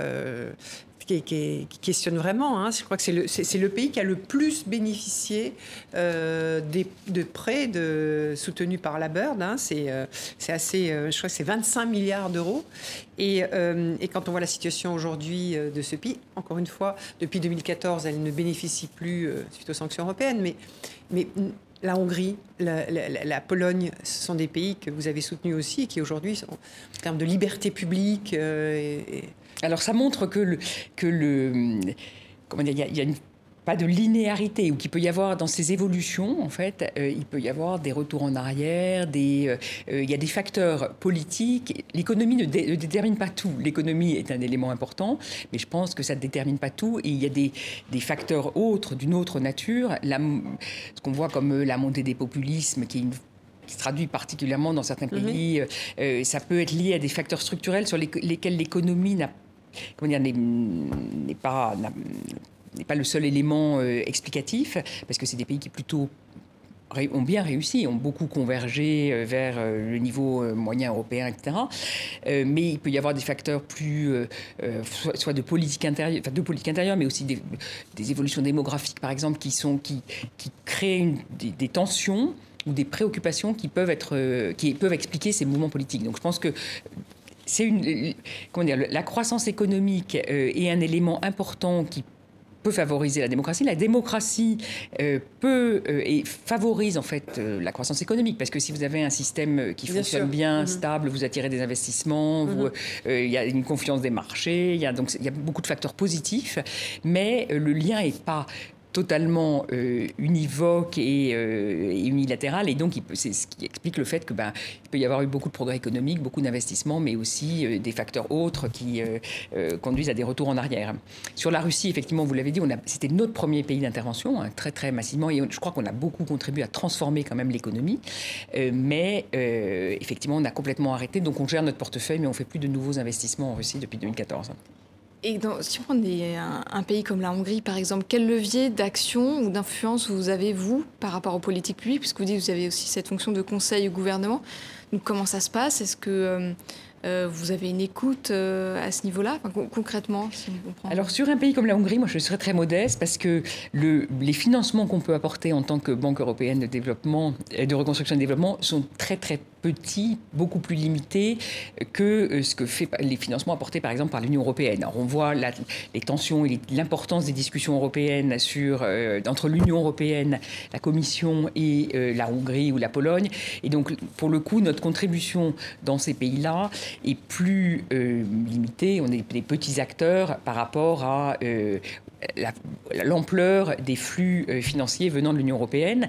qui, questionne vraiment. Hein. Je crois que c'est le, pays qui a le plus bénéficié euh, de prêts soutenus par la Bird. Hein. Euh, c'est assez, euh, je crois que c'est 25 milliards d'euros. Et, quand on voit la situation aujourd'hui de ce pays, encore une fois, depuis 2014, elle ne bénéficie plus suite aux sanctions européennes, mais, la Hongrie, la, Pologne, ce sont des pays que vous avez soutenus aussi et qui aujourd'hui, en termes de liberté publique, alors ça montre que le, que le comment dire, il y a, une pas de linéarité, ou qu'il peut y avoir dans ces évolutions, en fait, euh, il peut y avoir des retours en arrière, des, euh, euh, il y a des facteurs politiques. L'économie ne, détermine pas tout. L'économie est un élément important, mais je pense que ça ne détermine pas tout. Et il y a des, des facteurs autres, d'une autre nature. La, ce qu'on voit comme la montée des populismes, qui se traduit particulièrement dans certains mhm. pays, ça peut être lié à des facteurs structurels sur lesquels l'économie n'a n'est pas, pas le seul élément euh, explicatif, parce que c'est des pays qui plutôt ont bien réussi, ont beaucoup convergé euh, vers euh, le niveau moyen européen, etc. mais il peut y avoir des facteurs plus, soit, de politique intérieure, enfin de politique intérieure, mais aussi des, évolutions démographiques, par exemple, qui sont qui, qui créent des, tensions ou des préoccupations qui peuvent être, qui peuvent expliquer ces mouvements politiques. Donc, je pense que c'est une, comment dire, la croissance économique euh, est un élément important qui peut favoriser la démocratie. La démocratie euh, peut euh, et favorise en fait la croissance économique parce que si vous avez un système qui fonctionne bien, mhm. stable, vous attirez des investissements, mhm. il y a une confiance des marchés, il y a donc il y a beaucoup de facteurs positifs, mais le lien n'est pas totalement euh, univoque euh, et, unilatéral. Et donc, c'est ce qui explique le fait que ben, peut y avoir eu beaucoup de progrès économiques, beaucoup d'investissements, mais aussi euh, des facteurs autres qui conduisent à des retours en arrière. Sur la Russie, effectivement, vous l'avez dit, c'était notre premier pays d'intervention, hein, très très massivement, et je crois qu'on a beaucoup contribué à transformer quand même l'économie. mais effectivement, on a complètement arrêté. Donc, on gère notre portefeuille, mais on fait plus de nouveaux investissements en Russie depuis 2014. Et si on prend un, pays comme la Hongrie, par exemple, quel levier d'action ou d'influence vous avez, vous, par rapport aux politiques publiques? Puisque vous dites que vous avez aussi cette fonction de conseil au gouvernement. Donc, comment ça se passe? Est-ce que euh, euh, vous avez une écoute euh, à ce niveau-là, concrètement si Alors sur un pays comme la Hongrie, moi je serais très modeste parce que le, les financements qu'on peut apporter en tant que Banque européenne de développement, de reconstruction et de développement sont très très petits, beaucoup plus limités que euh, ce que fait les financements apportés par exemple par l'Union européenne. Alors on voit les tensions et l'importance des discussions européennes sur, entre l'Union européenne, la Commission et la Hongrie ou la Pologne. Et donc pour le coup, notre contribution dans ces pays-là est plus euh, limité. On est des petits acteurs par rapport à euh, l'ampleur des flux euh, financiers venant de l'Union européenne.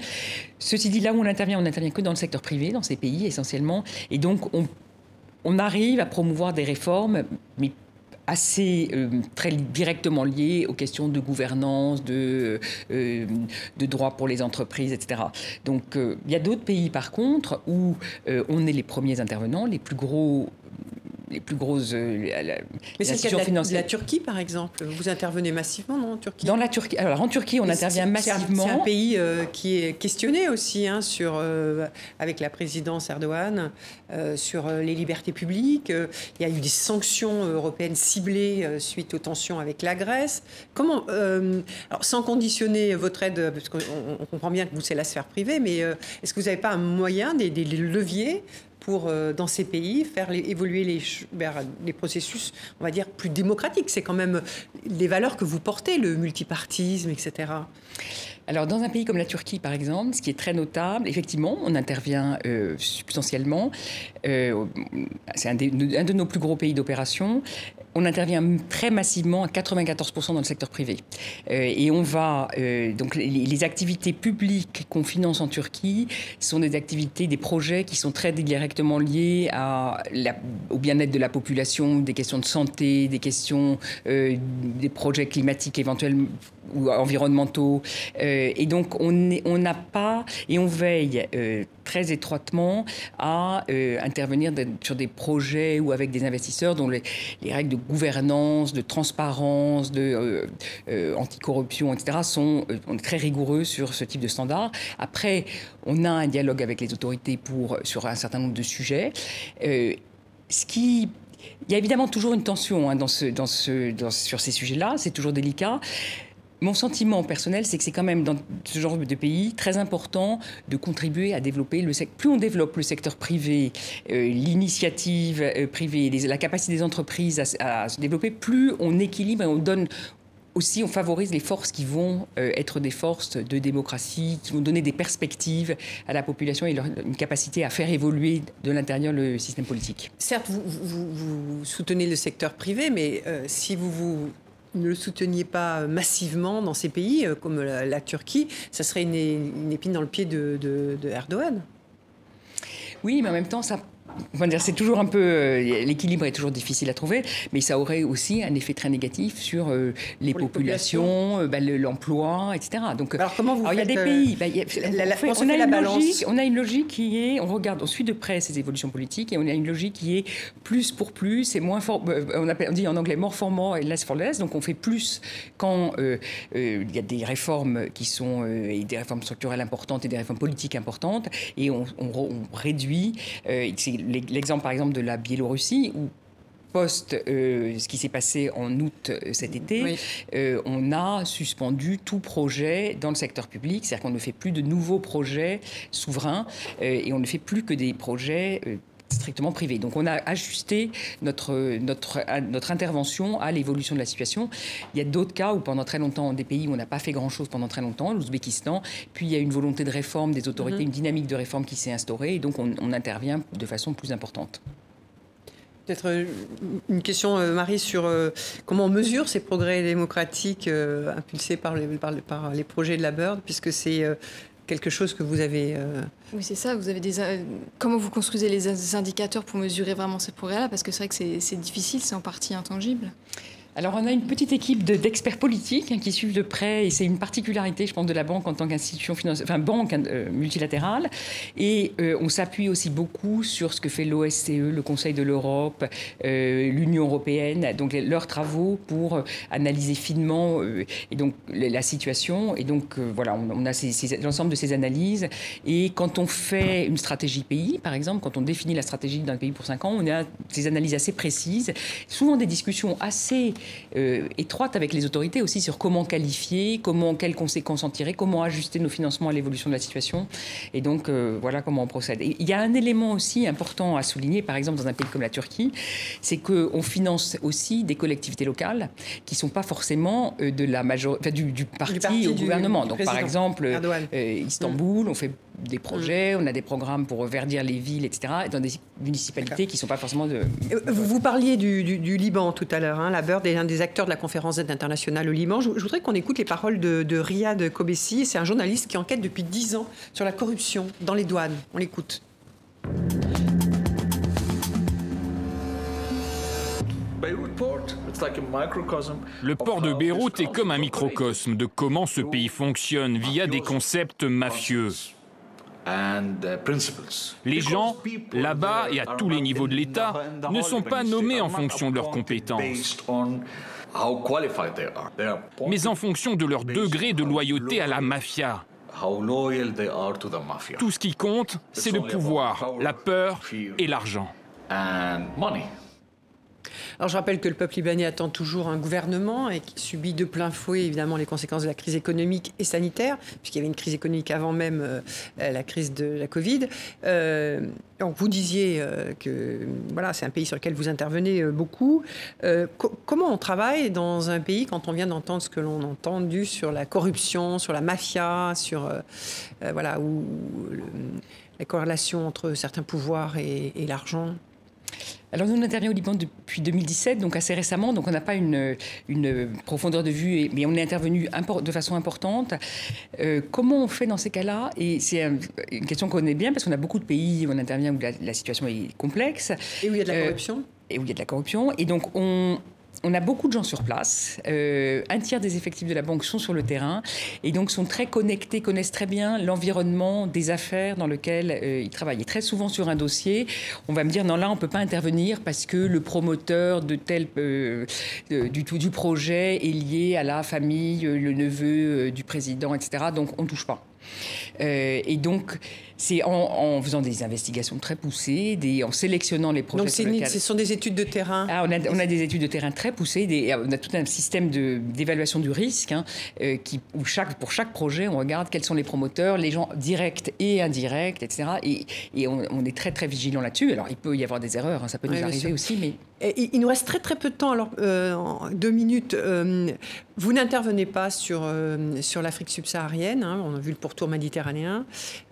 Ceci dit, là où on intervient, on n'intervient que dans le secteur privé, dans ces pays essentiellement. Et donc, on, arrive à promouvoir des réformes, mais assez très directement liées aux questions de gouvernance, de, de droits pour les entreprises, etc. Donc il y a d'autres pays par contre où on est les premiers intervenants, les plus gros les plus grosses euh, la, Mais c'est le cas de la, Turquie, par exemple. Vous intervenez massivement, non, en Turquie? Dans la Turquie. Alors, en Turquie, on intervient massivement. C'est un, pays euh, qui est questionné aussi hein, sur, euh, avec la présidence Erdogan sur les libertés publiques. il y a eu des sanctions européennes ciblées suite aux tensions avec la Grèce. Comment, alors, sans conditionner votre aide, parce qu'on comprend bien que vous, c'est la sphère privée, mais est-ce que vous n'avez pas un moyen, des, des leviers pour, euh, dans ces pays, faire évoluer les, vers processus, on va dire, plus démocratiques. C'est quand même les valeurs que vous portez, le multipartisme, etc. Alors, dans un pays comme la Turquie, par exemple, ce qui est très notable, effectivement, on intervient euh, substantiellement. Euh, c'est un, un, de nos plus gros pays d'opération on intervient très massivement à 94% dans le secteur privé. Euh, et on va, euh, donc les, activités publiques qu'on finance en Turquie sont des activités, des projets qui sont très directement liés à au bien-être de la population, des questions de santé, des questions, euh, des projets climatiques éventuels ou environnementaux. et donc on n'a pas, et on veille très étroitement à intervenir sur des projets ou avec des investisseurs dont les, les règles de gouvernance, de transparence, de euh, euh, anticorruption, etc., sont euh, très rigoureux sur ce type de standards. Après, on a un dialogue avec les autorités pour, sur un certain nombre de sujets. ce qui il y a évidemment toujours une tension hein, dans ce, dans ce, sur ces sujets-là, c'est toujours délicat. Mon sentiment personnel, c'est que c'est quand même dans ce genre de pays très important de contribuer à développer le secteur. Plus on développe le secteur privé, euh, l'initiative euh, privée, la capacité des entreprises à, se développer, plus on équilibre et on donne aussi, on favorise les forces qui vont euh, être des forces de démocratie, qui vont donner des perspectives à la population et leur, une capacité à faire évoluer de l'intérieur le système politique. Certes, vous, vous, soutenez le secteur privé, mais si vous vous ne le souteniez pas massivement dans ces pays euh, comme la, Turquie, ça serait une, épine dans le pied de, de Erdogan. Oui, mais en même temps, ça c'est toujours un peu euh, l'équilibre est toujours difficile à trouver, mais ça aurait aussi un effet très négatif sur euh, les, populations, euh, bah, l'emploi, etc. Donc, alors comment vous il y a des pays, bah, on, a une logique, on a une logique qui est, on regarde, on suit de près ces évolutions politiques et on a une logique qui est plus pour plus et moins fort. On, on dit en anglais more for more et less for less, donc on fait plus quand il y a des réformes qui sont et des réformes structurelles importantes et des réformes politiques importantes et on, on réduit. c'est l'exemple par exemple de la Biélorussie où post euh, ce qui s'est passé en août euh, cet été, euh, on a suspendu tout projet dans le secteur public, c'est-à-dire qu'on ne fait plus de nouveaux projets souverains et on ne fait plus que des projets strictement privé. Donc on a ajusté notre, notre, notre intervention à l'évolution de la situation. Il y a d'autres cas où pendant très longtemps, des pays où on n'a pas fait grand-chose pendant très longtemps, l'Ouzbékistan, puis il y a une volonté de réforme des autorités, mhm. une dynamique de réforme qui s'est instaurée, et donc on, intervient de façon plus importante. Peut-être euh, une question, euh, Marie, sur euh, comment on mesure ces progrès démocratiques impulsés par les, par, par les, projets de la Bird, puisque c'est quelque chose que vous avez. Euh, oui, c'est ça. Vous avez des. Euh, comment vous construisez les indicateurs pour mesurer vraiment ces progrès-là? Parce que c'est vrai que c'est difficile, c'est en partie intangible. Alors on a une petite équipe d'experts politiques hein, qui suivent de près, et c'est une particularité, je pense, de la banque en tant qu'institution financière, enfin banque euh, multilatérale. Et euh, on s'appuie aussi beaucoup sur ce que fait l'OSCE, le Conseil de l'Europe, euh, l'Union européenne, donc leurs travaux pour analyser finement et donc la situation. Et donc voilà, on, a l'ensemble de ces analyses. Et quand on fait une stratégie pays, par exemple, quand on définit la stratégie d'un pays pour cinq ans, on a des analyses assez précises, souvent des discussions assez euh, étroite avec les autorités aussi sur comment qualifier, comment, quelles conséquences en tirer, comment ajuster nos financements à l'évolution de la situation. Et donc, euh, voilà comment on procède. il y a un élément aussi important à souligner, par exemple, dans un pays comme la Turquie, c'est qu'on finance aussi des collectivités locales qui ne sont pas forcément euh, de la major... du, parti au gouvernement. Donc, par exemple, Istanbul, on fait des projets, on a des programmes pour verdir les villes, etc., dans des municipalités qui ne sont pas forcément de... Vous, parliez du, Liban tout à l'heure. Hein. La Bird est un des acteurs de la conférence d'aide internationale au Liban. Je, voudrais qu'on écoute les paroles de, Riyad Kobesi. C'est un journaliste qui enquête depuis 10 ans sur la corruption dans les douanes. On l'écoute. Le port de Beyrouth est comme un microcosme de comment ce pays fonctionne via des concepts mafieux. Les gens, là-bas et à tous les niveaux de l'État, ne sont pas nommés en fonction de leurs compétences, mais en fonction de leur degré de loyauté à la mafia. Tout ce qui compte, c'est le pouvoir, la peur et l'argent. Alors je rappelle que le peuple libanais attend toujours un gouvernement et qu'il subit de plein fouet évidemment les conséquences de la crise économique et sanitaire, puisqu'il y avait une crise économique avant même euh, la crise de la Covid. Euh, donc vous disiez euh, que voilà, c'est un pays sur lequel vous intervenez beaucoup. comment on travaille dans un pays quand on vient d'entendre ce que l'on a entendu sur la corruption, sur la mafia, sur voilà, où, la corrélation entre certains pouvoirs et l'argent? Alors nous, on intervient au Liban depuis 2017, donc assez récemment, donc on n'a pas une, une, profondeur de vue, mais on est intervenu de façon importante. Euh, comment on fait dans ces cas-là? Et c'est une question qu'on connaît bien, parce qu'on a beaucoup de pays où on intervient où la, situation est complexe. Et où il y a de la euh, corruption Et où il y a de la corruption. Et donc on, on a beaucoup de gens sur place. Euh, un tiers des effectifs de la banque sont sur le terrain et donc sont très connectés, connaissent très bien l'environnement des affaires dans lequel euh, ils travaillent. Et très souvent sur un dossier, on va me dire non là on peut pas intervenir parce que le promoteur de tel euh, du tout du projet est lié à la famille, le neveu du président, etc. Donc on touche pas. Et donc c'est en, faisant des investigations très poussées, des, en sélectionnant les projets. Donc ce sont des études de terrain ah, on, a, on, a, des études de terrain très poussées, des, on a tout un système d'évaluation du risque, hein, euh, qui, où chaque, pour chaque projet, on regarde quels sont les promoteurs, les gens directs et indirects, etc. Et, et on, est très très vigilant là-dessus. Alors il peut y avoir des erreurs, hein, ça peut nous arriver aussi, mais... il nous reste très très peu de temps, alors euh, deux minutes. Euh, vous n'intervenez pas sur, sur l'Afrique subsaharienne, hein, on a vu le pourtour méditerranéen.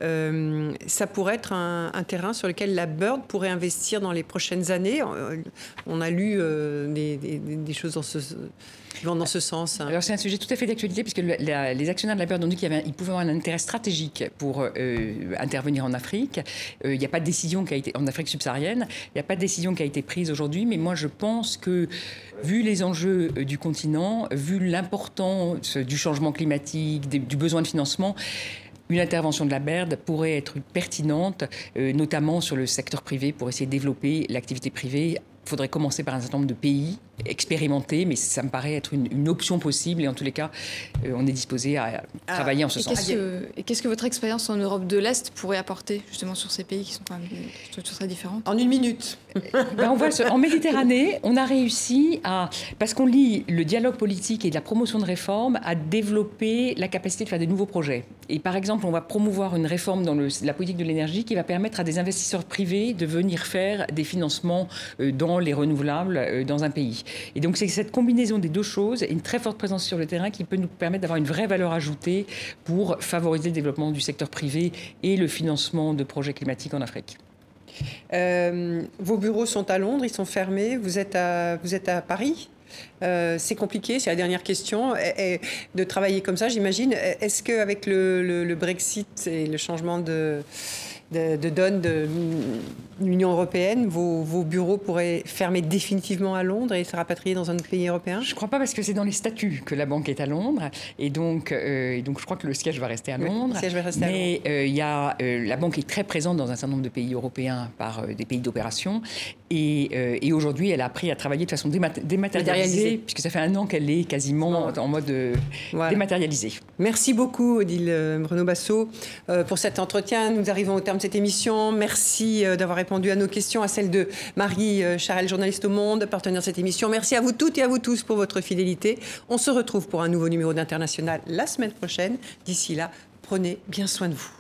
Euh, ça pourrait être un, terrain sur lequel la Bird pourrait investir dans les prochaines années. Euh, on a lu euh, des, choses dans ce, dans ce sens. Alors c'est un sujet tout à fait d'actualité puisque les actionnaires de la Bird ont dit qu'ils pouvaient avoir un intérêt stratégique pour intervenir en Afrique. Il n'y a pas de décision qui a été en Afrique subsaharienne. Il n'y a pas de décision qui a été prise aujourd'hui, mais moi je pense que vu les enjeux du continent, vu l'importance du changement climatique, du besoin de financement, une intervention de la BERD pourrait être pertinente, euh, notamment sur le secteur privé, pour essayer de développer l'activité privée il faudrait commencer par un certain nombre de pays expérimentés, mais ça me paraît être une, option possible. Et en tous les cas, euh, on est disposé à ah, travailler en ce sens. et qu'est-ce que votre expérience en Europe de l'Est pourrait apporter justement sur ces pays qui sont quand même structures très différentes? En une minute. Ben, on voit en Méditerranée, on a réussi à, parce qu'on lit le dialogue politique et la promotion de réformes, à développer la capacité de faire des nouveaux projets. Et par exemple, on va promouvoir une réforme dans la politique de l'énergie qui va permettre à des investisseurs privés de venir faire des financements euh, dans les renouvelables euh, dans un pays. Et donc c'est cette combinaison des deux choses, une très forte présence sur le terrain qui peut nous permettre d'avoir une vraie valeur ajoutée pour favoriser le développement du secteur privé et le financement de projets climatiques en Afrique. Euh, vos bureaux sont à Londres, ils sont fermés, vous êtes à, Paris euh, c'est compliqué, c'est la dernière question, et, de travailler comme ça, j'imagine. Est-ce qu'avec le, le, Brexit et le changement de, de, de donne de l'Union européenne, vos, vos, bureaux pourraient fermer définitivement à Londres et se rapatrier dans un pays européen? Je ne crois pas parce que c'est dans les statuts que la banque est à Londres. Et donc, euh, et donc je crois que le siège va rester à Londres. Le siège va rester mais euh, il y a, euh, la banque est très présente dans un certain nombre de pays européens par euh, des pays d'opération et, euh, et aujourd'hui elle a appris à travailler de façon démat dématérialisée puisque ça fait un an qu'elle est quasiment en mode voilà. dématérialisé. Merci beaucoup Odile Bruno Basso pour cet entretien. Nous arrivons au terme de cette émission. Merci d'avoir répondu à nos questions, à celles de Marie Charelle, journaliste au Monde, partenaire de cette émission. Merci à vous toutes et à vous tous pour votre fidélité. On se retrouve pour un nouveau numéro d'International la semaine prochaine. D'ici là, prenez bien soin de vous.